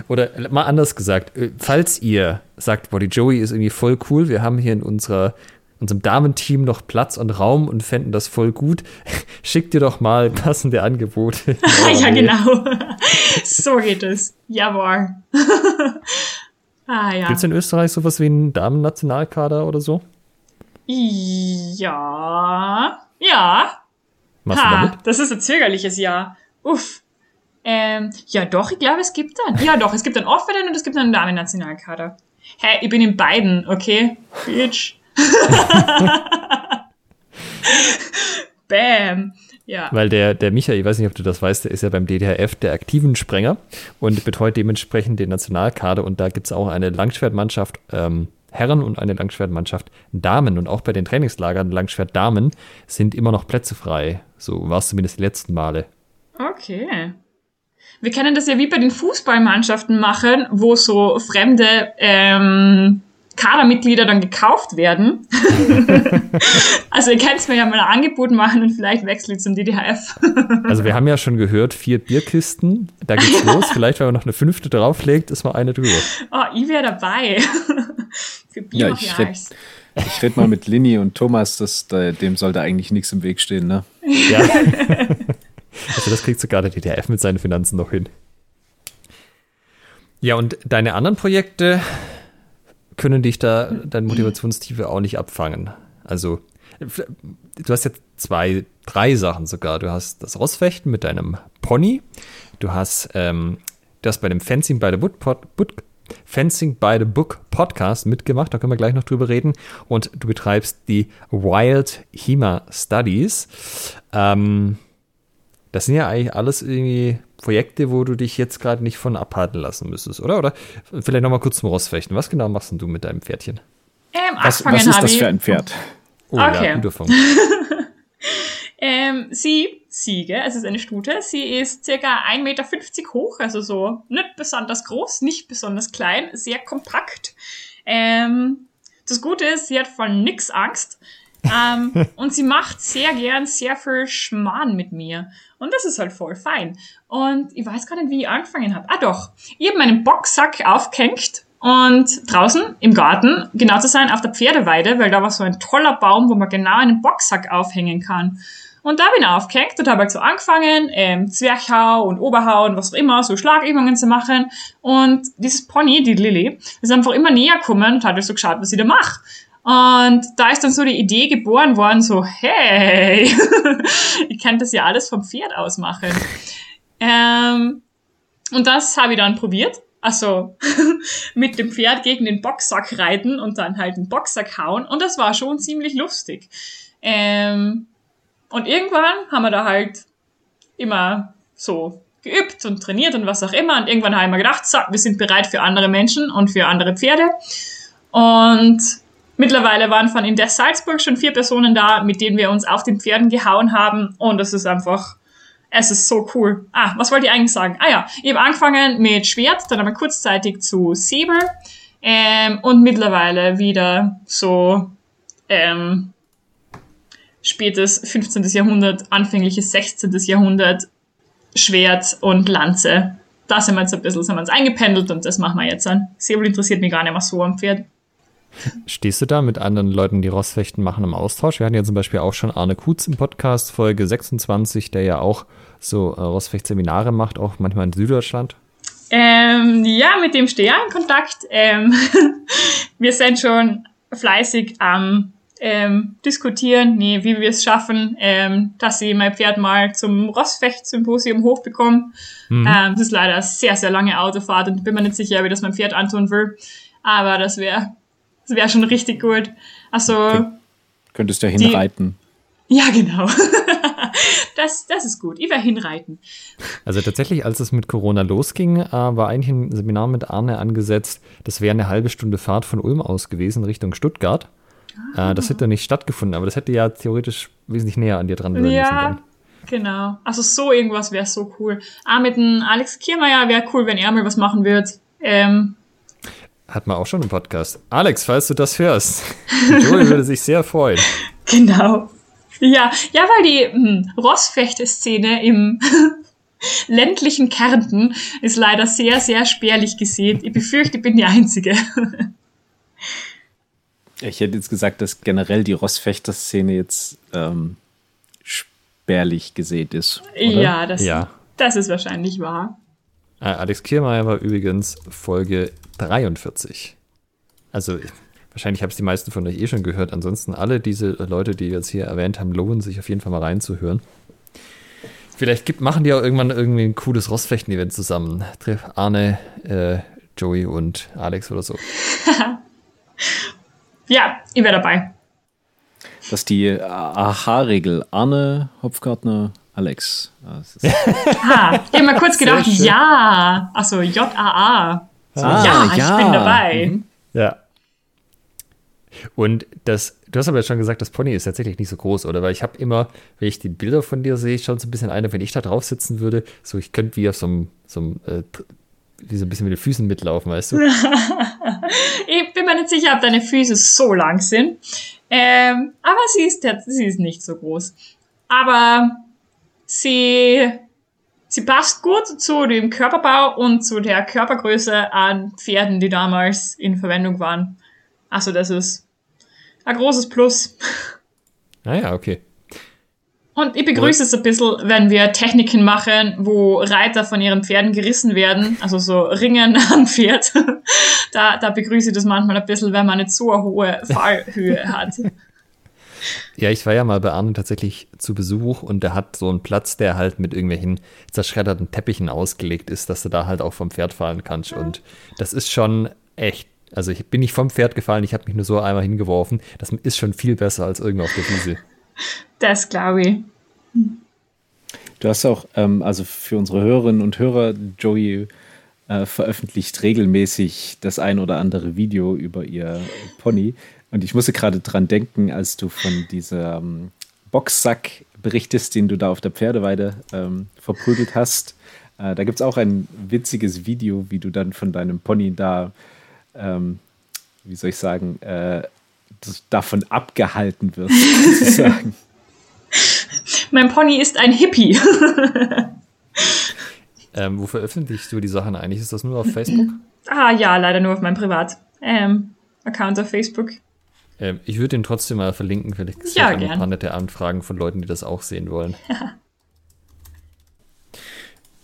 Oder mal anders gesagt, äh, falls ihr sagt, boah, die Joey ist irgendwie voll cool, wir haben hier in unserer unserem Damenteam noch Platz und Raum und fänden das voll gut. Schickt dir doch mal passende Angebote. ja, genau. so geht es. Jawohl. ah, ja. Gibt es in Österreich sowas wie einen Damen-Nationalkader oder so? Ja. Ja. Was ha, damit? Das ist ein zögerliches Ja. Uff. Ähm, ja, doch, ich glaube, es gibt dann. Ja, doch, es gibt einen offenen und es gibt einen Damen-Nationalkader. Hä, hey, ich bin in beiden, okay? Bitch. Bam. Ja. Weil der, der Micha, ich weiß nicht, ob du das weißt, der ist ja beim DDHF der aktiven Sprenger und betreut dementsprechend den Nationalkader und da gibt es auch eine Langschwertmannschaft ähm, Herren und eine Langschwertmannschaft Damen und auch bei den Trainingslagern Langschwert Damen sind immer noch Plätze frei. So war es zumindest die letzten Male. Okay. Wir können das ja wie bei den Fußballmannschaften machen, wo so fremde ähm, Kadermitglieder dann gekauft werden. also ihr könnt es mir ja mal ein Angebot machen und vielleicht wechsle ich zum DDHF. also wir haben ja schon gehört, vier Bierkisten, da geht's los. Vielleicht, wenn man noch eine fünfte drauflegt, ist mal eine drüber. Oh, ich wäre dabei. Für Bier ja, ich rede red mal mit Lini und Thomas, das, dem sollte eigentlich nichts im Weg stehen, ne? Ja. Also das kriegt sogar der DTF mit seinen Finanzen noch hin. Ja, und deine anderen Projekte können dich da, deine Motivationstiefe auch nicht abfangen. Also, du hast jetzt zwei, drei Sachen sogar. Du hast das Rossfechten mit deinem Pony. Du hast ähm, das bei dem Fencing by the Wood, Pod, Boot, Fencing by the Book Podcast mitgemacht. Da können wir gleich noch drüber reden. Und du betreibst die Wild Hema Studies. Ähm, das sind ja eigentlich alles irgendwie Projekte, wo du dich jetzt gerade nicht von abhalten lassen müsstest, oder? Oder vielleicht nochmal kurz zum Rossfechten. Was genau machst du mit deinem Pferdchen? Ähm, was, was ist das für ein Pferd? Oh okay. ja, guter Funk. ähm, sie, Siege, es ist eine Stute, sie ist circa 1,50 Meter hoch, also so nicht besonders groß, nicht besonders klein, sehr kompakt. Ähm, das Gute ist, sie hat von nix Angst. Ähm, und sie macht sehr gern sehr viel Schmarrn mit mir. Und das ist halt voll fein. Und ich weiß gar nicht, wie ich angefangen habe. Ah doch, ich habe meinen Boxsack aufgehängt und draußen im Garten, genau zu sein, auf der Pferdeweide, weil da war so ein toller Baum, wo man genau einen Boxsack aufhängen kann. Und da bin ich aufgehängt und habe halt so angefangen, ähm, Zwerchhau und Oberhau und was auch immer, so Schlagübungen zu machen. Und dieses Pony, die Lilly, ist einfach immer näher gekommen und hat halt so geschaut, was ich da mache. Und da ist dann so die Idee geboren worden, so, hey, ich kann das ja alles vom Pferd aus machen. Ähm, und das habe ich dann probiert also mit dem Pferd gegen den Boxsack reiten und dann halt den Boxsack hauen. Und das war schon ziemlich lustig. Ähm, und irgendwann haben wir da halt immer so geübt und trainiert und was auch immer. Und irgendwann haben wir gedacht, so, wir sind bereit für andere Menschen und für andere Pferde. Und mittlerweile waren von in der Salzburg schon vier Personen da, mit denen wir uns auf den Pferden gehauen haben. Und das ist einfach es ist so cool. Ah, was wollte ich eigentlich sagen? Ah ja, ich habe angefangen mit Schwert, dann aber kurzzeitig zu Säbel ähm, und mittlerweile wieder so ähm, spätes 15. Jahrhundert, anfängliches 16. Jahrhundert Schwert und Lanze. Da sind wir jetzt ein bisschen sind wir uns eingependelt und das machen wir jetzt an. Säbel interessiert mich gar nicht mehr so am Pferd. Stehst du da mit anderen Leuten, die Rossfechten machen, im Austausch? Wir hatten ja zum Beispiel auch schon Arne Kutz im Podcast, Folge 26, der ja auch so äh, Rossfecht-Seminare macht, auch manchmal in Süddeutschland. Ähm, ja, mit dem stehe ich in Kontakt. Ähm, wir sind schon fleißig am ähm, diskutieren, nee, wie wir es schaffen, ähm, dass ich mein Pferd mal zum Rossfecht-Symposium hochbekomme. Mhm. Ähm, das ist leider eine sehr, sehr lange Autofahrt und bin mir nicht sicher, wie das mein Pferd antun will. Aber das wäre das wäre schon richtig gut. Also. Könntest du ja hinreiten. Die, ja, genau. das, das ist gut. Ich werde hinreiten. Also tatsächlich, als es mit Corona losging, äh, war eigentlich ein Seminar mit Arne angesetzt. Das wäre eine halbe Stunde Fahrt von Ulm aus gewesen, Richtung Stuttgart. Ah. Äh, das hätte nicht stattgefunden, aber das hätte ja theoretisch wesentlich näher an dir dran sein ja. müssen. Genau. Also so irgendwas wäre so cool. Ah, mit dem Alex Kiermeier wäre cool, wenn er mal was machen würde. Ähm, hat man auch schon im Podcast. Alex, falls du das hörst, Joey würde sich sehr freuen. Genau. Ja, ja, weil die hm, Rossfechte-Szene im ländlichen Kärnten ist leider sehr, sehr spärlich gesehen. Ich befürchte, ich bin die Einzige. ich hätte jetzt gesagt, dass generell die Rossfechter-Szene jetzt ähm, spärlich gesät ist. Oder? Ja, das, ja, das ist wahrscheinlich wahr. Äh, Alex Kiermeier war übrigens Folge 43. Also wahrscheinlich habe es die meisten von euch eh schon gehört. Ansonsten alle diese Leute, die wir jetzt hier erwähnt haben, lohnen sich auf jeden Fall mal reinzuhören. Vielleicht gibt, machen die auch irgendwann irgendwie ein cooles Rossfechten-Event zusammen. Arne, äh, Joey und Alex oder so. ja, ich wäre dabei. Das ist die Aha-Regel. Arne, Hopfgartner, Alex. ah, ich habe mal kurz gedacht, ja. Achso, J-A-A. So, ah, ja, ja, ich bin dabei. Mhm. Ja. Und das, du hast aber jetzt schon gesagt, das Pony ist tatsächlich nicht so groß, oder? Weil ich habe immer, wenn ich die Bilder von dir sehe, schon so ein bisschen eine, wenn ich da drauf sitzen würde, so ich könnte wie auf so einem, so einem äh, wie so ein bisschen mit den Füßen mitlaufen, weißt du? ich bin mir nicht sicher, ob deine Füße so lang sind. Ähm, aber sie ist, sie ist nicht so groß. Aber sie Sie passt gut zu dem Körperbau und zu der Körpergröße an Pferden, die damals in Verwendung waren. Also das ist ein großes Plus. Ah ja, okay. Und ich begrüße es ein bisschen, wenn wir Techniken machen, wo Reiter von ihren Pferden gerissen werden, also so Ringen am Pferd. Da, da begrüße ich das manchmal ein bisschen, wenn man nicht so eine hohe Fallhöhe hat. Ja, ich war ja mal bei Arne tatsächlich zu Besuch und der hat so einen Platz, der halt mit irgendwelchen zerschredderten Teppichen ausgelegt ist, dass du da halt auch vom Pferd fallen kannst. Und das ist schon echt. Also ich bin nicht vom Pferd gefallen, ich habe mich nur so einmal hingeworfen. Das ist schon viel besser als irgendwo auf der Wiese. Das glaube ich. Du hast auch, ähm, also für unsere Hörerinnen und Hörer, Joey äh, veröffentlicht regelmäßig das ein oder andere Video über ihr Pony. Und ich musste gerade dran denken, als du von diesem Boxsack berichtest, den du da auf der Pferdeweide ähm, verprügelt hast. Äh, da gibt es auch ein witziges Video, wie du dann von deinem Pony da, ähm, wie soll ich sagen, äh, davon abgehalten wirst, sozusagen. Mein Pony ist ein Hippie. ähm, wo veröffentlichst du die Sachen eigentlich? Ist das nur auf Facebook? Ah ja, leider nur auf meinem Privat-Account ähm, auf Facebook. Ähm, ich würde den trotzdem mal verlinken. Vielleicht gibt ja, ein paar nette Anfragen von Leuten, die das auch sehen wollen. Ja.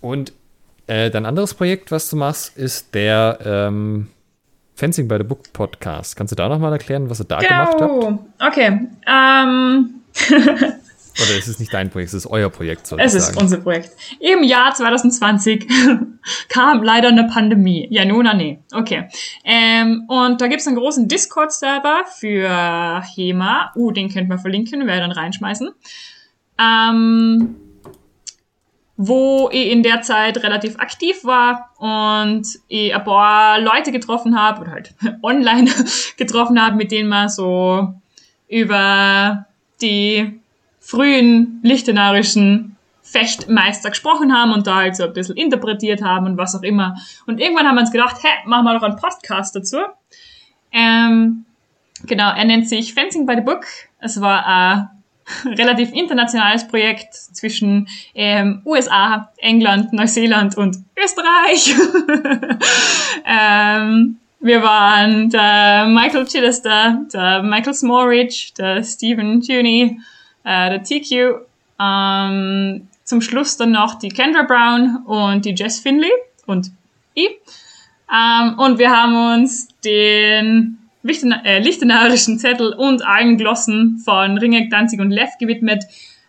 Und äh, dein anderes Projekt, was du machst, ist der ähm, Fencing by the Book Podcast. Kannst du da nochmal erklären, was ihr da genau. gemacht habt? Okay. Ähm. Oder es ist nicht dein Projekt, es ist euer Projekt, soll Es ist unser Projekt. Im Jahr 2020 kam leider eine Pandemie. Ja, nun, nee. Okay. Ähm, und da gibt's einen großen Discord-Server für HEMA. Uh, den könnt man verlinken, werde dann reinschmeißen. Ähm, wo ich in der Zeit relativ aktiv war und ich ein paar Leute getroffen habe, oder halt online getroffen habe, mit denen man so über die frühen lichtenarischen Fechtmeister gesprochen haben und da halt so ein bisschen interpretiert haben und was auch immer. Und irgendwann haben wir uns gedacht, hä, machen wir doch einen Podcast dazu. Ähm, genau, er nennt sich Fencing by the Book. Es war ein relativ internationales Projekt zwischen ähm, USA, England, Neuseeland und Österreich. ähm, wir waren der Michael Chittister, der Michael Smallridge, der Stephen Tuney, äh, der TQ. Ähm, zum Schluss dann noch die Kendra Brown und die Jess Finley und ich. Ähm, und wir haben uns den äh, lichtenarischen Zettel und allen Glossen von Ringeck, Danzig und Lev gewidmet,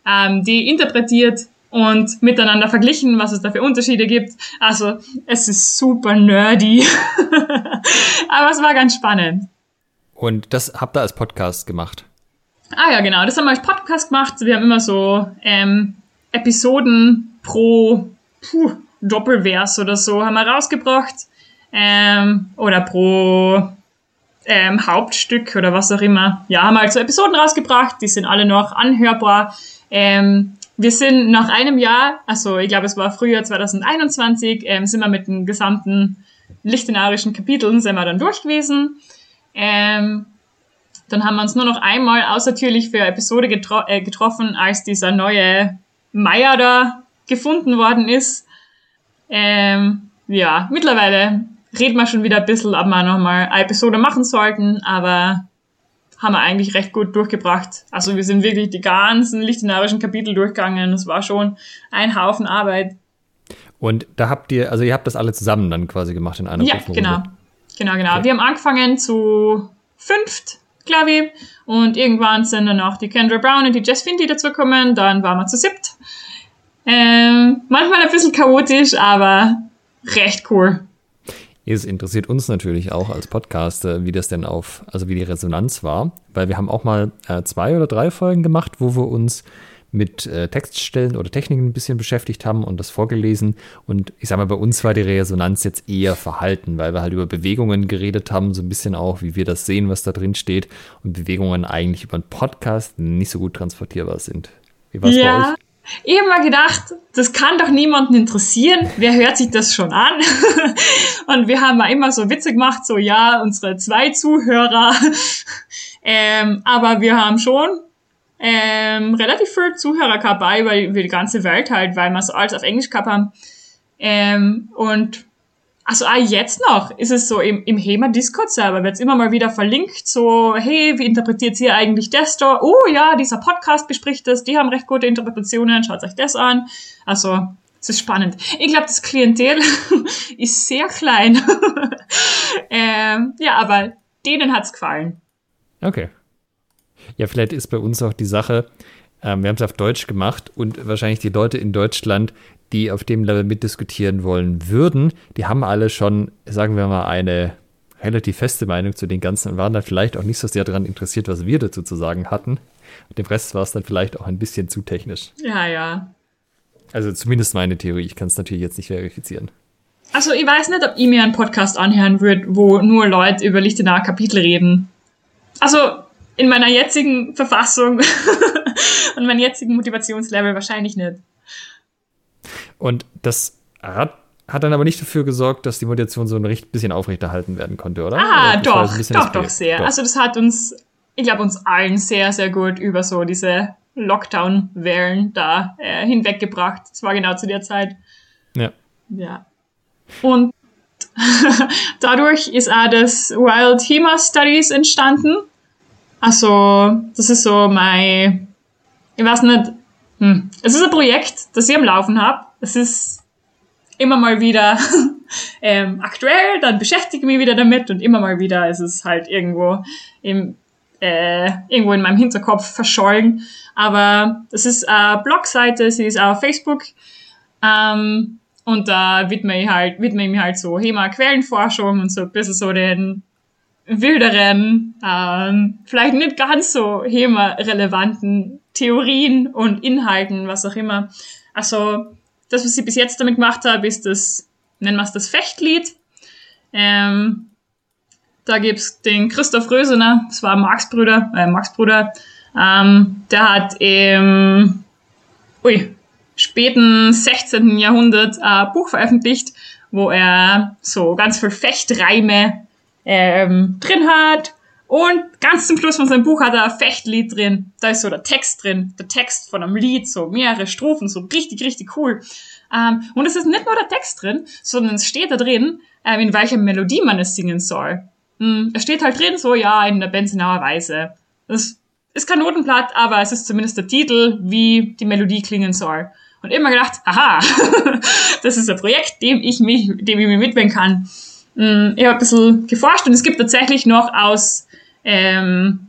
ähm, die interpretiert und miteinander verglichen, was es da für Unterschiede gibt. Also es ist super nerdy, aber es war ganz spannend. Und das habt ihr als Podcast gemacht? Ah ja, genau, das haben wir als Podcast gemacht. Wir haben immer so ähm, Episoden pro puh, Doppelvers oder so haben wir rausgebracht. Ähm, oder pro ähm, Hauptstück oder was auch immer. Ja, haben halt so Episoden rausgebracht, die sind alle noch anhörbar. Ähm, wir sind nach einem Jahr, also ich glaube es war Frühjahr 2021, ähm, sind wir mit den gesamten lichtenarischen Kapiteln sind wir dann durch gewesen. Ähm, dann haben wir uns nur noch einmal außertürlich für eine Episode getro äh, getroffen, als dieser neue Meier da gefunden worden ist. Ähm, ja, mittlerweile reden wir schon wieder ein bisschen, ob wir nochmal eine Episode machen sollten, aber haben wir eigentlich recht gut durchgebracht. Also wir sind wirklich die ganzen lichtenarischen Kapitel durchgegangen. Es war schon ein Haufen Arbeit. Und da habt ihr, also ihr habt das alle zusammen dann quasi gemacht in einer Ja, genau. Genau, genau. Okay. Wir haben angefangen zu fünft, ich. Und irgendwann sind dann auch die Kendra Brown und die Jess Findy dazugekommen. Dann waren wir zu siebt. Ähm, manchmal ein bisschen chaotisch, aber recht cool. Es interessiert uns natürlich auch als Podcaster, wie das denn auf, also wie die Resonanz war, weil wir haben auch mal äh, zwei oder drei Folgen gemacht, wo wir uns mit äh, Textstellen oder Techniken ein bisschen beschäftigt haben und das vorgelesen. Und ich sag mal, bei uns war die Resonanz jetzt eher verhalten, weil wir halt über Bewegungen geredet haben, so ein bisschen auch, wie wir das sehen, was da drin steht. Und Bewegungen eigentlich über einen Podcast nicht so gut transportierbar sind. Wie war es ja. bei euch? Ich habe mal gedacht, das kann doch niemanden interessieren. Wer hört sich das schon an? und wir haben mal immer so Witze gemacht, so ja, unsere zwei Zuhörer. ähm, aber wir haben schon ähm, relativ viel Zuhörer gehabt, weil wir die ganze Welt halt, weil wir so alles auf Englisch gehabt haben. Ähm, und also auch jetzt noch ist es so, im, im HEMA Discord-Server wird es immer mal wieder verlinkt, so, hey, wie interpretiert ihr eigentlich das da? Oh ja, dieser Podcast bespricht das, die haben recht gute Interpretationen, schaut euch das an. Also, es ist spannend. Ich glaube, das Klientel ist sehr klein. ähm, ja, aber denen hat's gefallen. Okay. Ja, vielleicht ist bei uns auch die Sache, ähm, wir haben es auf Deutsch gemacht und wahrscheinlich die Leute in Deutschland, die auf dem Level mitdiskutieren wollen würden, die haben alle schon, sagen wir mal, eine relativ feste Meinung zu den Ganzen und waren dann vielleicht auch nicht so sehr daran interessiert, was wir dazu zu sagen hatten. Und dem Rest war es dann vielleicht auch ein bisschen zu technisch. Ja, ja. Also zumindest meine Theorie. Ich kann es natürlich jetzt nicht verifizieren. Also ich weiß nicht, ob ich mir einen Podcast anhören würde, wo nur Leute über Lichtenauer Kapitel reden. Also in meiner jetzigen Verfassung und meinem jetzigen Motivationslevel wahrscheinlich nicht. Und das hat, hat dann aber nicht dafür gesorgt, dass die Motivation so ein bisschen aufrechterhalten werden konnte, oder? Ah, oder doch, doch, doch, sehr. Doch. Also das hat uns, ich glaube, uns allen sehr, sehr gut über so diese Lockdown-Wellen da äh, hinweggebracht. Das war genau zu der Zeit. Ja. Ja. Und dadurch ist auch das Wild HEMA Studies entstanden. Also, das ist so mein, ich weiß nicht, hm. es ist ein Projekt, das ich am Laufen habe. Es ist immer mal wieder ähm, aktuell, dann beschäftige ich mich wieder damit und immer mal wieder ist es halt irgendwo im, äh, irgendwo in meinem Hinterkopf verschollen. Aber es ist eine Blogseite, sie ist auf Facebook. Ähm, und da widme ich halt, widme ich mich halt so HEMA Quellenforschung und so ein bisschen so den wilderen, ähm, vielleicht nicht ganz so HEMA-relevanten Theorien und Inhalten, was auch immer. Also, das, was ich bis jetzt damit gemacht habe, ist das, nennen wir es das Fechtlied. Ähm, da gibt's den Christoph Rösener, das war Marx Bruder, äh, Max Bruder, ähm, der hat im ui, späten 16. Jahrhundert ein Buch veröffentlicht, wo er so ganz viel Fechtreime ähm, drin hat. Und ganz zum Schluss von seinem Buch hat er ein Fechtlied drin. Da ist so der Text drin, der Text von einem Lied, so mehrere Strophen, so richtig, richtig cool. Ähm, und es ist nicht nur der Text drin, sondern es steht da drin, ähm, in welcher Melodie man es singen soll. Mhm, es steht halt drin, so ja, in der Benzenauer Weise. Das ist kein Notenblatt, aber es ist zumindest der Titel, wie die Melodie klingen soll. Und immer gedacht, aha, das ist ein Projekt, dem ich mich, dem ich mir widmen kann. Mm, ich habe ein bisschen geforscht und es gibt tatsächlich noch aus ähm,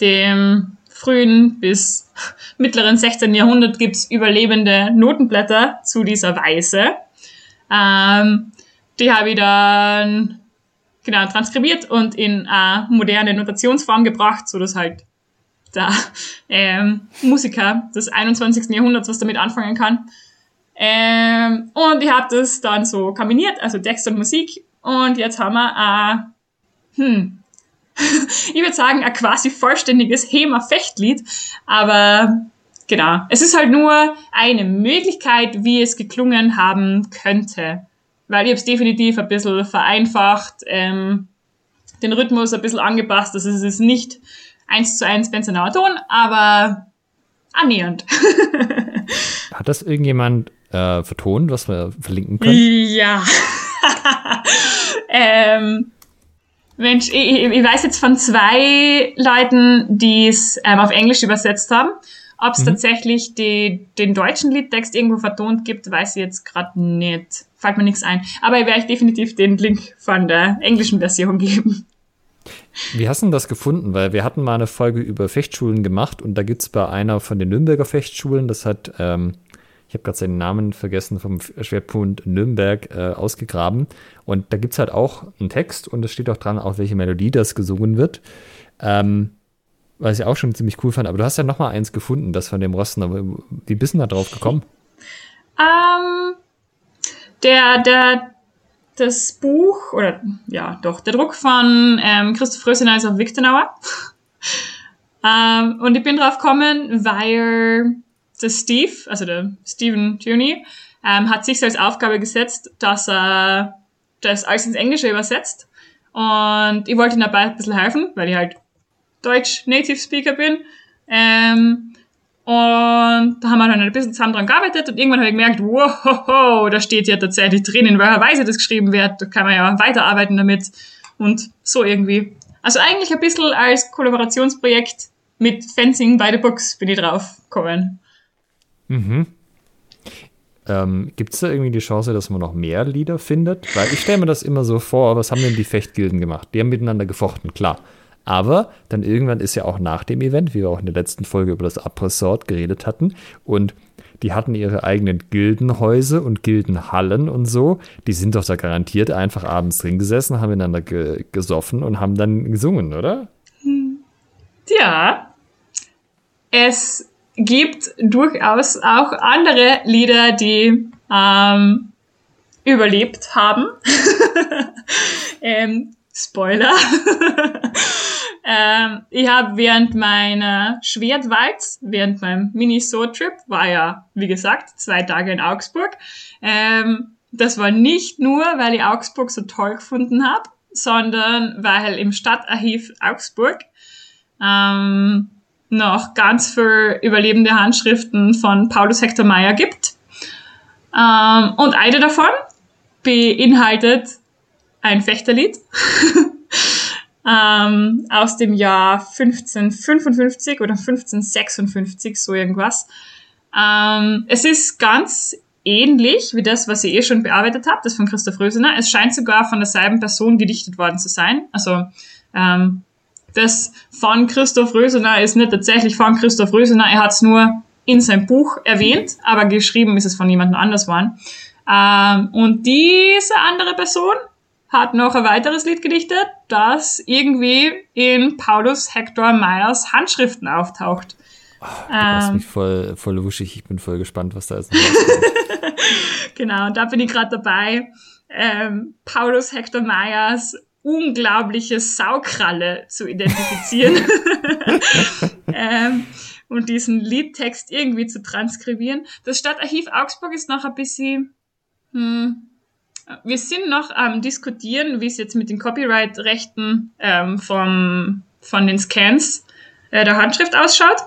dem frühen bis mittleren 16. Jahrhundert gibt's überlebende Notenblätter zu dieser Weise. Ähm, die habe ich dann genau transkribiert und in eine moderne Notationsform gebracht, so dass halt der ähm, Musiker des 21. Jahrhunderts was damit anfangen kann. Ähm, und ich habe das dann so kombiniert, also Text und Musik. Und jetzt haben wir ein, hm, ich würde sagen, ein quasi vollständiges HEMA-Fechtlied. Aber genau, es ist halt nur eine Möglichkeit, wie es geklungen haben könnte. Weil ich habe es definitiv ein bisschen vereinfacht, ähm, den Rhythmus ein bisschen angepasst. Das ist es nicht eins zu eins Benzenauer Ton, aber annähernd. Hat das irgendjemand äh, vertont, was wir verlinken können? Ja. ähm, Mensch, ich, ich, weiß jetzt von zwei Leuten, die es ähm, auf Englisch übersetzt haben. Ob es mhm. tatsächlich die, den deutschen Liedtext irgendwo vertont gibt, weiß ich jetzt gerade nicht. Fällt mir nichts ein. Aber ich werde euch definitiv den Link von der englischen Version geben. Wie hast du das gefunden? Weil wir hatten mal eine Folge über Fechtschulen gemacht und da gibt es bei einer von den Nürnberger Fechtschulen, das hat, ähm, ich habe gerade seinen Namen vergessen, vom Schwerpunkt Nürnberg äh, ausgegraben. Und da gibt es halt auch einen Text und es steht auch dran, auf welche Melodie das gesungen wird. Ähm, was ich auch schon ziemlich cool fand. Aber du hast ja noch mal eins gefunden, das von dem Rosten. Wie bist du da drauf gekommen? Ähm, der, der das Buch, oder ja, doch, der Druck von ähm, Christoph Rösener ist auf Wichtenauer. ähm, und ich bin drauf gekommen, weil der Steve, also der Stephen Tierney, ähm, hat sich als Aufgabe gesetzt, dass er das alles ins Englische übersetzt. Und ich wollte ihm dabei ein bisschen helfen, weil ich halt Deutsch Native Speaker bin. Ähm, Und da haben wir dann ein bisschen zusammen dran gearbeitet und irgendwann habe ich gemerkt, wow, da steht ja tatsächlich drin, in welcher Weise das geschrieben wird. Da kann man ja weiterarbeiten damit und so irgendwie. Also eigentlich ein bisschen als Kollaborationsprojekt mit Fencing by the Books bin ich drauf gekommen. Mhm. Ähm, Gibt es da irgendwie die Chance, dass man noch mehr Lieder findet? Weil ich stelle mir das immer so vor, was haben denn die Fechtgilden gemacht? Die haben miteinander gefochten, klar. Aber dann irgendwann ist ja auch nach dem Event, wie wir auch in der letzten Folge über das Après-Sort geredet hatten, und die hatten ihre eigenen Gildenhäuser und Gildenhallen und so. Die sind doch da garantiert einfach abends drin gesessen, haben miteinander ge gesoffen und haben dann gesungen, oder? Ja. Es gibt durchaus auch andere Lieder, die ähm, überlebt haben. ähm, Spoiler. ähm, ich habe während meiner Schwertwalz, während meinem Mini-So-Trip, war ja, wie gesagt, zwei Tage in Augsburg. Ähm, das war nicht nur, weil ich Augsburg so toll gefunden habe, sondern weil im Stadtarchiv Augsburg ähm, noch ganz viel überlebende Handschriften von Paulus Hector Meyer gibt. Ähm, und eine davon beinhaltet ein Fechterlied ähm, aus dem Jahr 1555 oder 1556, so irgendwas. Ähm, es ist ganz ähnlich wie das, was ich eh schon bearbeitet habe, das von Christoph Rösener. Es scheint sogar von derselben Person gedichtet worden zu sein. Also ähm, das von Christoph Rösener ist nicht tatsächlich von Christoph Rösener, er hat es nur in sein Buch erwähnt, aber geschrieben ist es von jemand anders worden. Ähm, und diese andere Person hat noch ein weiteres Lied gedichtet, das irgendwie in Paulus Hector Meyers Handschriften auftaucht. Oh, du ähm, mich voll, voll wuschig. Ich bin voll gespannt, was da ist. genau, und da bin ich gerade dabei. Ähm, Paulus Hector Meyers unglaubliche Saukralle zu identifizieren ähm, und diesen Liedtext irgendwie zu transkribieren. Das Stadtarchiv Augsburg ist noch ein bisschen, hm, wir sind noch am diskutieren, wie es jetzt mit den Copyright-Rechten ähm, vom, von den Scans äh, der Handschrift ausschaut.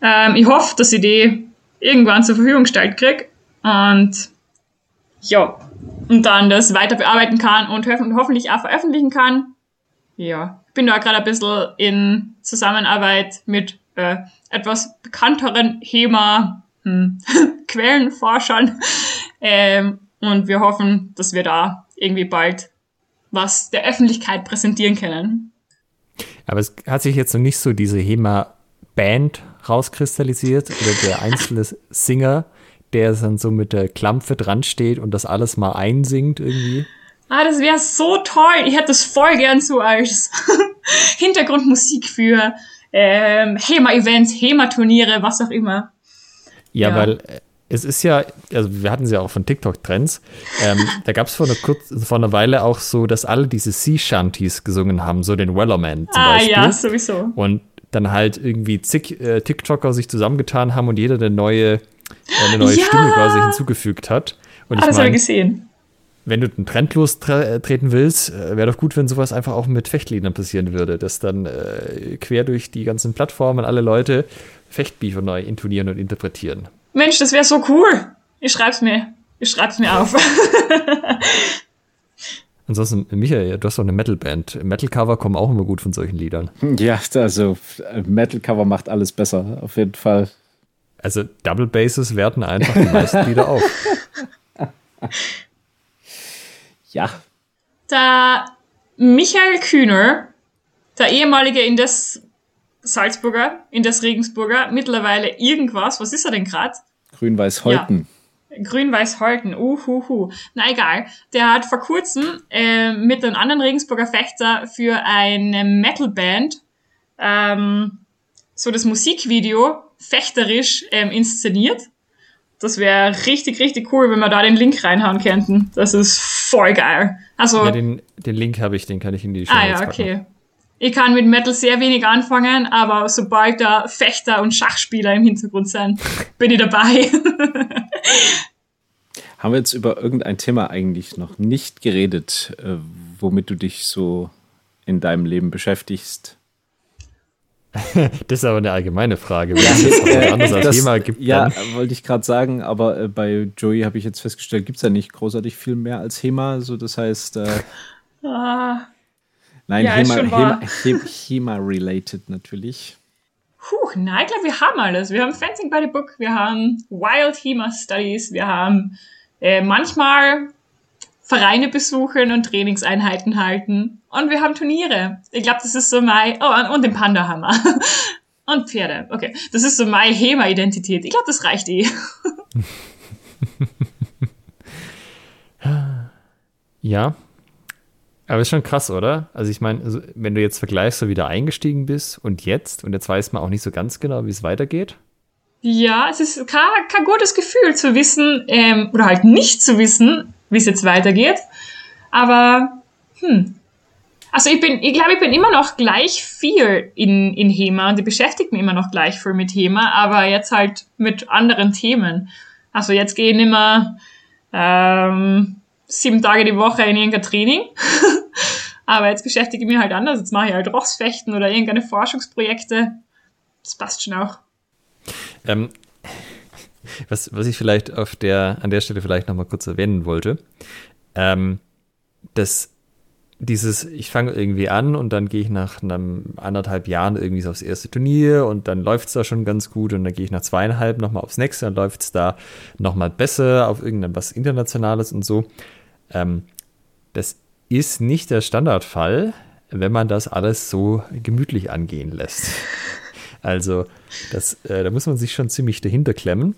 Ähm, ich hoffe, dass ich die irgendwann zur Verfügung gestellt kriege und ja, und dann das weiter bearbeiten kann und ho hoffentlich auch veröffentlichen kann. Ja, ich bin da gerade ein bisschen in Zusammenarbeit mit äh, etwas bekannteren HEMA hm, Quellenforschern ähm, und wir hoffen, dass wir da irgendwie bald was der Öffentlichkeit präsentieren können. Aber es hat sich jetzt noch nicht so diese HEMA-Band rauskristallisiert oder der einzelne Singer, der dann so mit der Klampfe dran steht und das alles mal einsingt irgendwie. Ah, das wäre so toll. Ich hätte das voll gern so als Hintergrundmusik für ähm, HEMA-Events, HEMA-Turniere, was auch immer. Ja, ja, weil äh, es ist ja, also wir hatten sie ja auch von TikTok-Trends. Ähm, da gab es vor, vor einer Weile auch so, dass alle diese Sea Shanties gesungen haben, so den Wellerman zum ah, Beispiel. ja, sowieso. Und dann halt irgendwie zig äh, TikToker sich zusammengetan haben und jeder eine neue eine neue ja. Stimme quasi hinzugefügt hat. Und ah, ich das habe ich gesehen. Wenn du einen Trend lostreten willst, äh, wäre doch gut, wenn sowas einfach auch mit Fechtliedern passieren würde, dass dann äh, quer durch die ganzen Plattformen alle Leute Fechtbücher neu intonieren und interpretieren. Mensch, das wäre so cool. Ich schreib's mir. Ich schreib's mir auf. Ansonsten, Michael, du hast doch eine Metal-Band. Metal-Cover kommen auch immer gut von solchen Liedern. Ja, also Metal-Cover macht alles besser, auf jeden Fall. Also Double Basses werten einfach die meisten Lieder auf. Ja. Der Michael Kühner, der ehemalige Indes Salzburger, Indes Regensburger, mittlerweile irgendwas, was ist er denn gerade? Grün-Weiß-Holten. Ja. Grün-Weiß-Holten, uhuhu. Na egal. Der hat vor kurzem äh, mit einem anderen Regensburger Fechter für eine Metalband ähm, so das Musikvideo fechterisch ähm, inszeniert. Das wäre richtig, richtig cool, wenn wir da den Link reinhauen könnten. Das ist voll geil. Also, ja, den, den Link habe ich, den kann ich in die Show Ah ja, okay. Ich kann mit Metal sehr wenig anfangen, aber sobald da Fechter und Schachspieler im Hintergrund sind, bin ich dabei. Haben wir jetzt über irgendein Thema eigentlich noch nicht geredet, äh, womit du dich so in deinem Leben beschäftigst? das ist aber eine allgemeine Frage. Wenn es jetzt noch anderes als Thema gibt. Ja, dann. wollte ich gerade sagen, aber äh, bei Joey habe ich jetzt festgestellt, gibt es ja nicht großartig viel mehr als HEMA. So, das heißt. Äh, ah. Nein, ja, HEMA, HEMA, HEMA, HEMA-related natürlich. Puh, nein, ich glaube, wir haben alles. Wir haben Fencing by the Book, wir haben Wild HEMA Studies, wir haben äh, manchmal Vereine besuchen und Trainingseinheiten halten. Und wir haben Turniere. Ich glaube, das ist so mein, oh, und den Panda-Hammer. und Pferde. Okay. Das ist so meine HEMA-Identität. Ich glaube, das reicht eh. ja. Aber ist schon krass, oder? Also ich meine, also wenn du jetzt vergleichst, so wie du eingestiegen bist und jetzt, und jetzt weiß man auch nicht so ganz genau, wie es weitergeht. Ja, es ist kein, kein gutes Gefühl zu wissen, ähm, oder halt nicht zu wissen, wie es jetzt weitergeht. Aber, hm. Also ich bin, ich glaube, ich bin immer noch gleich viel in, in HEMA und ich beschäftige mich immer noch gleich viel mit HEMA, aber jetzt halt mit anderen Themen. Also jetzt gehe ich mehr ähm, sieben Tage die Woche in irgendein Training. aber jetzt beschäftige ich mich halt anders. Jetzt mache ich halt Rochsfechten oder irgendeine Forschungsprojekte. Das passt schon auch. Ähm, was, was ich vielleicht auf der, an der Stelle vielleicht nochmal kurz erwähnen wollte, ähm, dass dieses, ich fange irgendwie an und dann gehe ich nach einem anderthalb Jahren irgendwie so aufs erste Turnier und dann läuft es da schon ganz gut und dann gehe ich nach zweieinhalb nochmal aufs nächste, dann läuft es da nochmal besser auf irgendwas Internationales und so. Ähm, das ist nicht der Standardfall, wenn man das alles so gemütlich angehen lässt. Also, das, äh, da muss man sich schon ziemlich dahinter klemmen.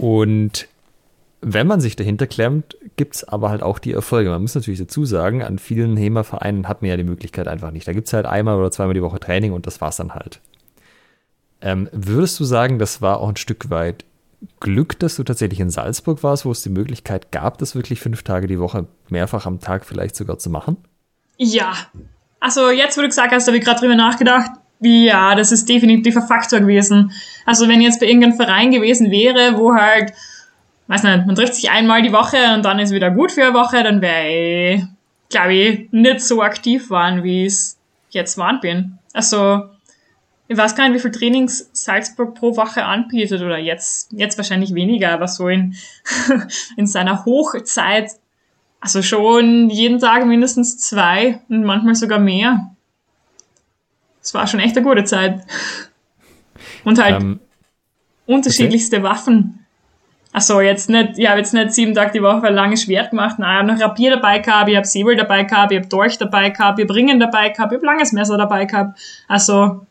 Und wenn man sich dahinter klemmt, gibt es aber halt auch die Erfolge. Man muss natürlich dazu sagen, an vielen HEMA-Vereinen hat man ja die Möglichkeit einfach nicht. Da gibt es halt einmal oder zweimal die Woche Training und das war's dann halt. Ähm, würdest du sagen, das war auch ein Stück weit Glück, dass du tatsächlich in Salzburg warst, wo es die Möglichkeit gab, das wirklich fünf Tage die Woche mehrfach am Tag vielleicht sogar zu machen? Ja. Also jetzt, wo du gesagt hast, habe ich gerade drüber nachgedacht. Ja, das ist definitiv ein Faktor gewesen. Also wenn jetzt bei irgendeinem Verein gewesen wäre, wo halt, weiß nicht, man trifft sich einmal die Woche und dann ist wieder gut für eine Woche, dann wäre ich, glaube ich, nicht so aktiv waren, wie es jetzt waren bin. Also, ich weiß gar nicht, wie viel Trainings Salzburg pro Woche anbietet oder jetzt, jetzt wahrscheinlich weniger, aber so in, in seiner Hochzeit, also schon jeden Tag mindestens zwei und manchmal sogar mehr es war schon echt eine gute Zeit. Und halt ähm, unterschiedlichste okay. Waffen. Also jetzt nicht, ich habe jetzt nicht sieben Tage die Woche ein langes Schwert gemacht, nein, ich habe noch Rapier dabei gehabt, ich habe Säbel dabei gehabt, ich habe Dolch dabei gehabt, ich habe Ringen dabei gehabt, ich habe langes Messer dabei gehabt. Also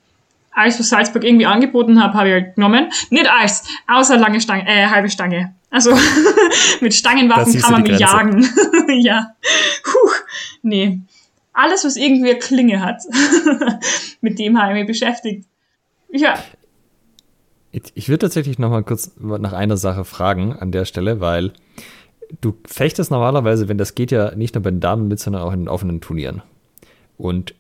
alles, was Salzburg irgendwie angeboten hat, habe ich halt genommen. Nicht alles, außer lange Stange, äh, halbe Stange. Also mit Stangenwaffen kann man mich jagen. ja. Puh, nee alles, was irgendwie eine Klinge hat, mit dem habe ich mich beschäftigt. Ja. Ich würde tatsächlich noch mal kurz nach einer Sache fragen an der Stelle, weil du fechtest normalerweise, wenn das geht, ja nicht nur bei den Damen mit, sondern auch in den offenen Turnieren. Und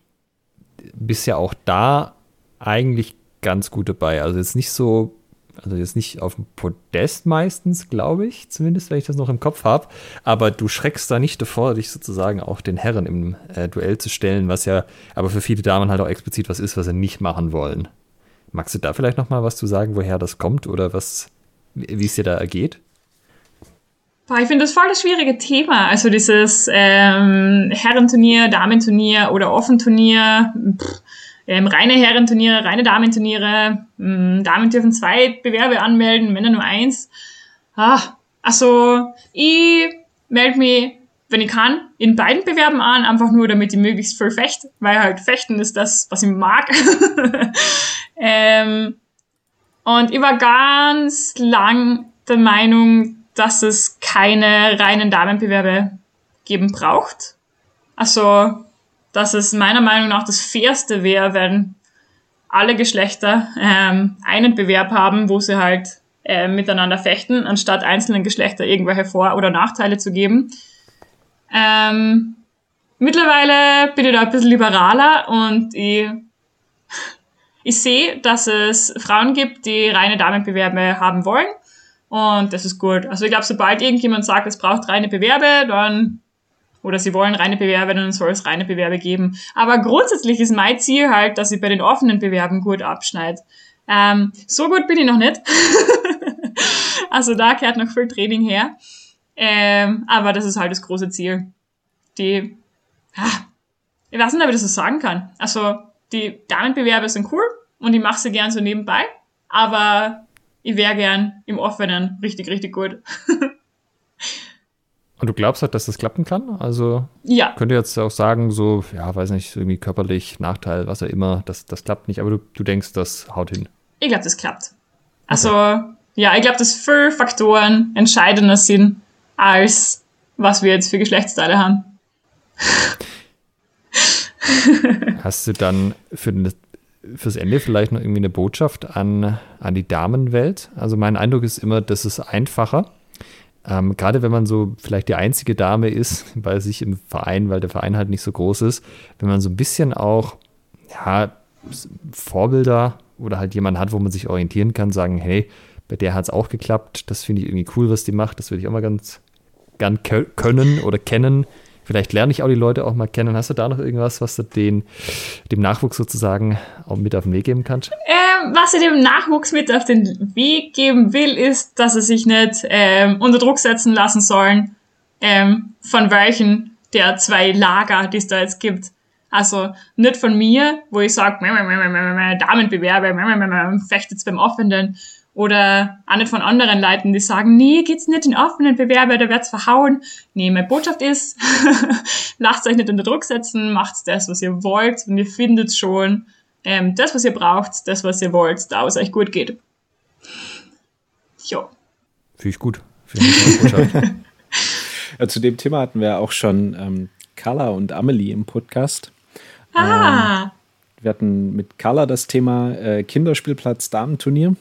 bist ja auch da eigentlich ganz gut dabei. Also jetzt nicht so also jetzt nicht auf dem Podest meistens, glaube ich, zumindest, wenn ich das noch im Kopf habe. Aber du schreckst da nicht davor, dich sozusagen auch den Herren im äh, Duell zu stellen, was ja aber für viele Damen halt auch explizit was ist, was sie nicht machen wollen. Magst du da vielleicht noch mal was zu sagen, woher das kommt oder was, wie es dir da ergeht? Ich finde das voll das schwierige Thema. Also dieses ähm, Herrenturnier, Damenturnier oder Offenturnier. Pff ähm, reine Herrenturniere, reine Damenturniere. Ähm, Damen dürfen zwei Bewerbe anmelden, Männer nur eins. Ah, also ich melde mich, wenn ich kann, in beiden Bewerben an, einfach nur damit ich möglichst viel fecht, weil halt Fechten ist das, was ich mag. ähm, und ich war ganz lang der Meinung, dass es keine reinen Damenbewerbe geben braucht. Also dass es meiner Meinung nach das Fairste wäre, wenn alle Geschlechter ähm, einen Bewerb haben, wo sie halt äh, miteinander fechten, anstatt einzelnen Geschlechter irgendwelche Vor- oder Nachteile zu geben. Ähm, mittlerweile bin ich da ein bisschen liberaler und ich, ich sehe, dass es Frauen gibt, die reine Damenbewerbe haben wollen. Und das ist gut. Also ich glaube, sobald irgendjemand sagt, es braucht reine Bewerbe, dann oder sie wollen reine Bewerbe, dann soll es reine Bewerbe geben. Aber grundsätzlich ist mein Ziel halt, dass ich bei den offenen Bewerben gut abschneide. Ähm, so gut bin ich noch nicht. also da gehört noch viel Training her. Ähm, aber das ist halt das große Ziel. Die, ah, ich weiß nicht, ob ich das so sagen kann. Also die Damenbewerbe sind cool und ich mache sie gern so nebenbei, aber ich wäre gern im Offenen richtig, richtig gut. Und du glaubst halt, dass das klappen kann? Also ja. könnte jetzt auch sagen, so, ja, weiß nicht, irgendwie körperlich, Nachteil, was auch immer, das, das klappt nicht, aber du, du denkst, das haut hin. Ich glaube, das klappt. Also, okay. ja, ich glaube, dass viele Faktoren entscheidender sind, als was wir jetzt für Geschlechtsteile haben. Hast du dann für den, fürs Ende vielleicht noch irgendwie eine Botschaft an, an die Damenwelt? Also mein Eindruck ist immer, das ist einfacher ähm, Gerade wenn man so vielleicht die einzige Dame ist bei sich im Verein, weil der Verein halt nicht so groß ist, wenn man so ein bisschen auch ja, Vorbilder oder halt jemanden hat, wo man sich orientieren kann, sagen, hey, bei der hat es auch geklappt, das finde ich irgendwie cool, was die macht, das würde ich auch mal ganz gern können oder kennen. Vielleicht lerne ich auch die Leute auch mal kennen. Hast du da noch irgendwas, was du den, dem Nachwuchs sozusagen auch mit auf den Weg geben kannst? Ähm, was ich dem Nachwuchs mit auf den Weg geben will, ist, dass sie sich nicht ähm, unter Druck setzen lassen sollen ähm, von welchen der zwei Lager, die es da jetzt gibt. Also nicht von mir, wo ich sage, Damenbewerbe, fechtet's beim Offenen, oder auch nicht von anderen Leuten, die sagen, nee, geht's nicht in offenen Bewerber, da wird's verhauen. Nee, meine Botschaft ist, lasst euch nicht unter Druck setzen, macht das, was ihr wollt und ihr findet schon ähm, das, was ihr braucht, das, was ihr wollt, da wo es euch gut geht. Jo. Finde ich gut. Finde ich Botschaft. ja, zu dem Thema hatten wir auch schon ähm, Carla und Amelie im Podcast. Ah. Ähm, wir hatten mit Carla das Thema äh, Kinderspielplatz Damenturnier.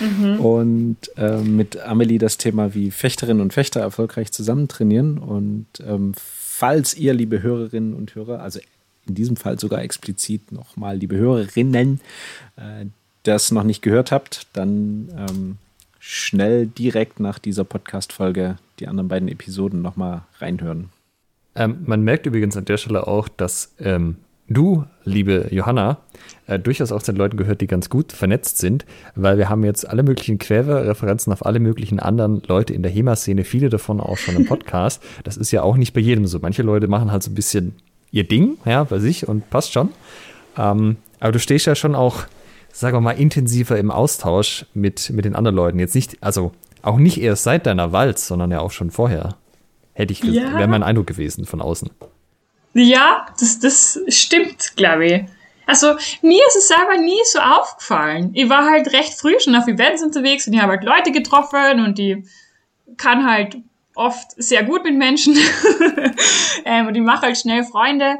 Mhm. Und äh, mit Amelie das Thema, wie Fechterinnen und Fechter erfolgreich zusammen trainieren. Und ähm, falls ihr, liebe Hörerinnen und Hörer, also in diesem Fall sogar explizit nochmal, liebe Hörerinnen, äh, das noch nicht gehört habt, dann ähm, schnell direkt nach dieser Podcast-Folge die anderen beiden Episoden nochmal reinhören. Ähm, man merkt übrigens an der Stelle auch, dass ähm, du, liebe Johanna, äh, durchaus auch zu den Leuten gehört, die ganz gut vernetzt sind, weil wir haben jetzt alle möglichen Querreferenzen auf alle möglichen anderen Leute in der HEMA-Szene, viele davon auch schon im Podcast. Das ist ja auch nicht bei jedem so. Manche Leute machen halt so ein bisschen ihr Ding, ja, bei sich und passt schon. Ähm, aber du stehst ja schon auch, sagen wir mal, intensiver im Austausch mit, mit den anderen Leuten. Jetzt nicht, also auch nicht erst seit deiner Walz, sondern ja auch schon vorher. Hätte ich, ja. wäre mein Eindruck gewesen von außen. Ja, das, das stimmt, glaube ich. Also mir ist es selber nie so aufgefallen. Ich war halt recht früh schon auf Events unterwegs und ich habe halt Leute getroffen und die kann halt oft sehr gut mit Menschen ähm, und ich mache halt schnell Freunde.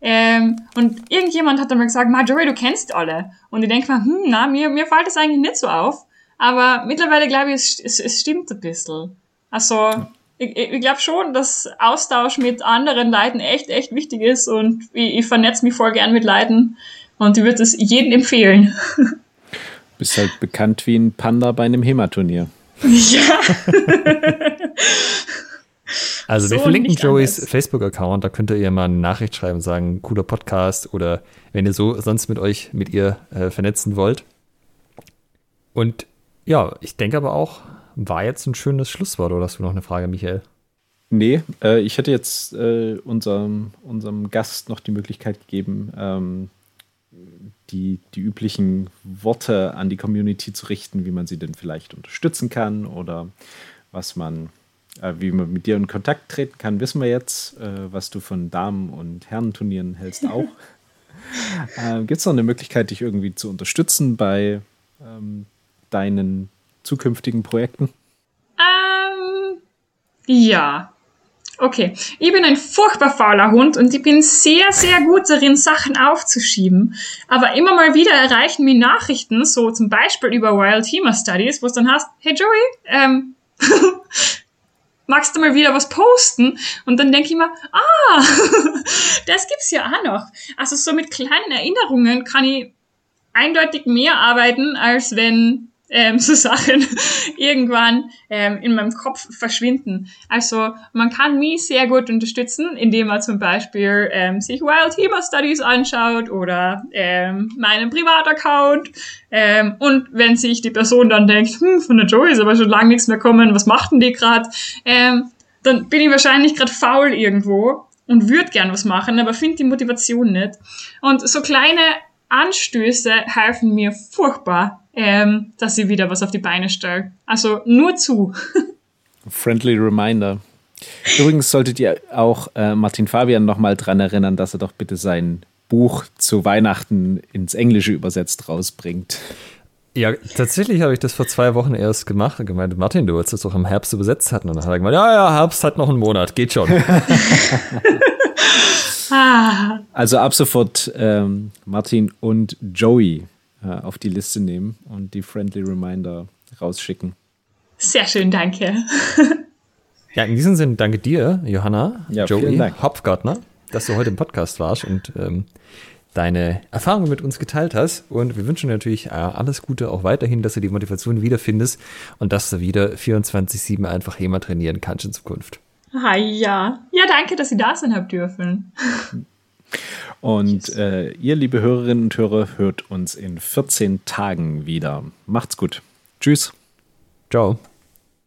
Ähm, und irgendjemand hat dann mal gesagt, Marjorie, du kennst alle. Und ich denke mal, hm, na, mir, mir fällt das eigentlich nicht so auf. Aber mittlerweile glaube ich, es, es, es stimmt ein bisschen. Also ich, ich glaube schon, dass Austausch mit anderen Leuten echt, echt wichtig ist und ich, ich vernetze mich voll gern mit Leuten und ich würde es jedem empfehlen. Bist halt bekannt wie ein Panda bei einem HEMA-Turnier. Ja. Also so wir verlinken Joeys Facebook-Account, da könnt ihr mal eine Nachricht schreiben und sagen, cooler Podcast oder wenn ihr so sonst mit euch, mit ihr äh, vernetzen wollt. Und ja, ich denke aber auch, war jetzt ein schönes Schlusswort oder hast du noch eine Frage, Michael? Nee, äh, ich hätte jetzt äh, unserem, unserem Gast noch die Möglichkeit gegeben, ähm, die, die üblichen Worte an die Community zu richten, wie man sie denn vielleicht unterstützen kann oder was man, äh, wie man mit dir in Kontakt treten kann, wissen wir jetzt. Äh, was du von Damen- und Herrenturnieren hältst auch. Äh, Gibt es noch eine Möglichkeit, dich irgendwie zu unterstützen bei ähm, deinen zukünftigen Projekten? Ähm, ja. Okay, ich bin ein furchtbar fauler Hund und ich bin sehr, sehr gut darin, Sachen aufzuschieben. Aber immer mal wieder erreichen mich Nachrichten, so zum Beispiel über Wild Teamer Studies, wo es dann heißt, hey Joey, ähm, magst du mal wieder was posten? Und dann denke ich mir, ah, das gibt's ja auch noch. Also so mit kleinen Erinnerungen kann ich eindeutig mehr arbeiten, als wenn ähm, so Sachen irgendwann ähm, in meinem Kopf verschwinden. Also man kann mich sehr gut unterstützen, indem man zum Beispiel ähm, sich Wild Humor Studies anschaut oder ähm, meinen Privataccount. Ähm, und wenn sich die Person dann denkt, hm, von der Joey ist aber schon lange nichts mehr kommen, was macht denn die gerade? Ähm, dann bin ich wahrscheinlich gerade faul irgendwo und würde gern was machen, aber finde die Motivation nicht. Und so kleine Anstöße helfen mir furchtbar, ähm, dass ich wieder was auf die Beine stelle. Also nur zu. Friendly Reminder. Übrigens solltet ihr auch äh, Martin Fabian nochmal dran erinnern, dass er doch bitte sein Buch zu Weihnachten ins Englische übersetzt rausbringt. Ja, tatsächlich habe ich das vor zwei Wochen erst gemacht und gemeint, Martin, du wolltest das doch im Herbst übersetzt hatten. Und dann hat er gemeint, ja, ja, Herbst hat noch einen Monat, geht schon. ah. Also ab sofort ähm, Martin und Joey äh, auf die Liste nehmen und die Friendly Reminder rausschicken. Sehr schön, danke. ja, in diesem Sinne danke dir, Johanna, ja, Joey, Hopfgartner, dass du heute im Podcast warst und ähm, deine Erfahrungen mit uns geteilt hast. Und wir wünschen natürlich äh, alles Gute auch weiterhin, dass du die Motivation wiederfindest und dass du wieder 24-7 einfach HEMA trainieren kannst in Zukunft. Ah, ja. Ja, danke, dass Sie da sein habt dürfen. Und äh, ihr, liebe Hörerinnen und Hörer, hört uns in 14 Tagen wieder. Macht's gut. Tschüss. Ciao.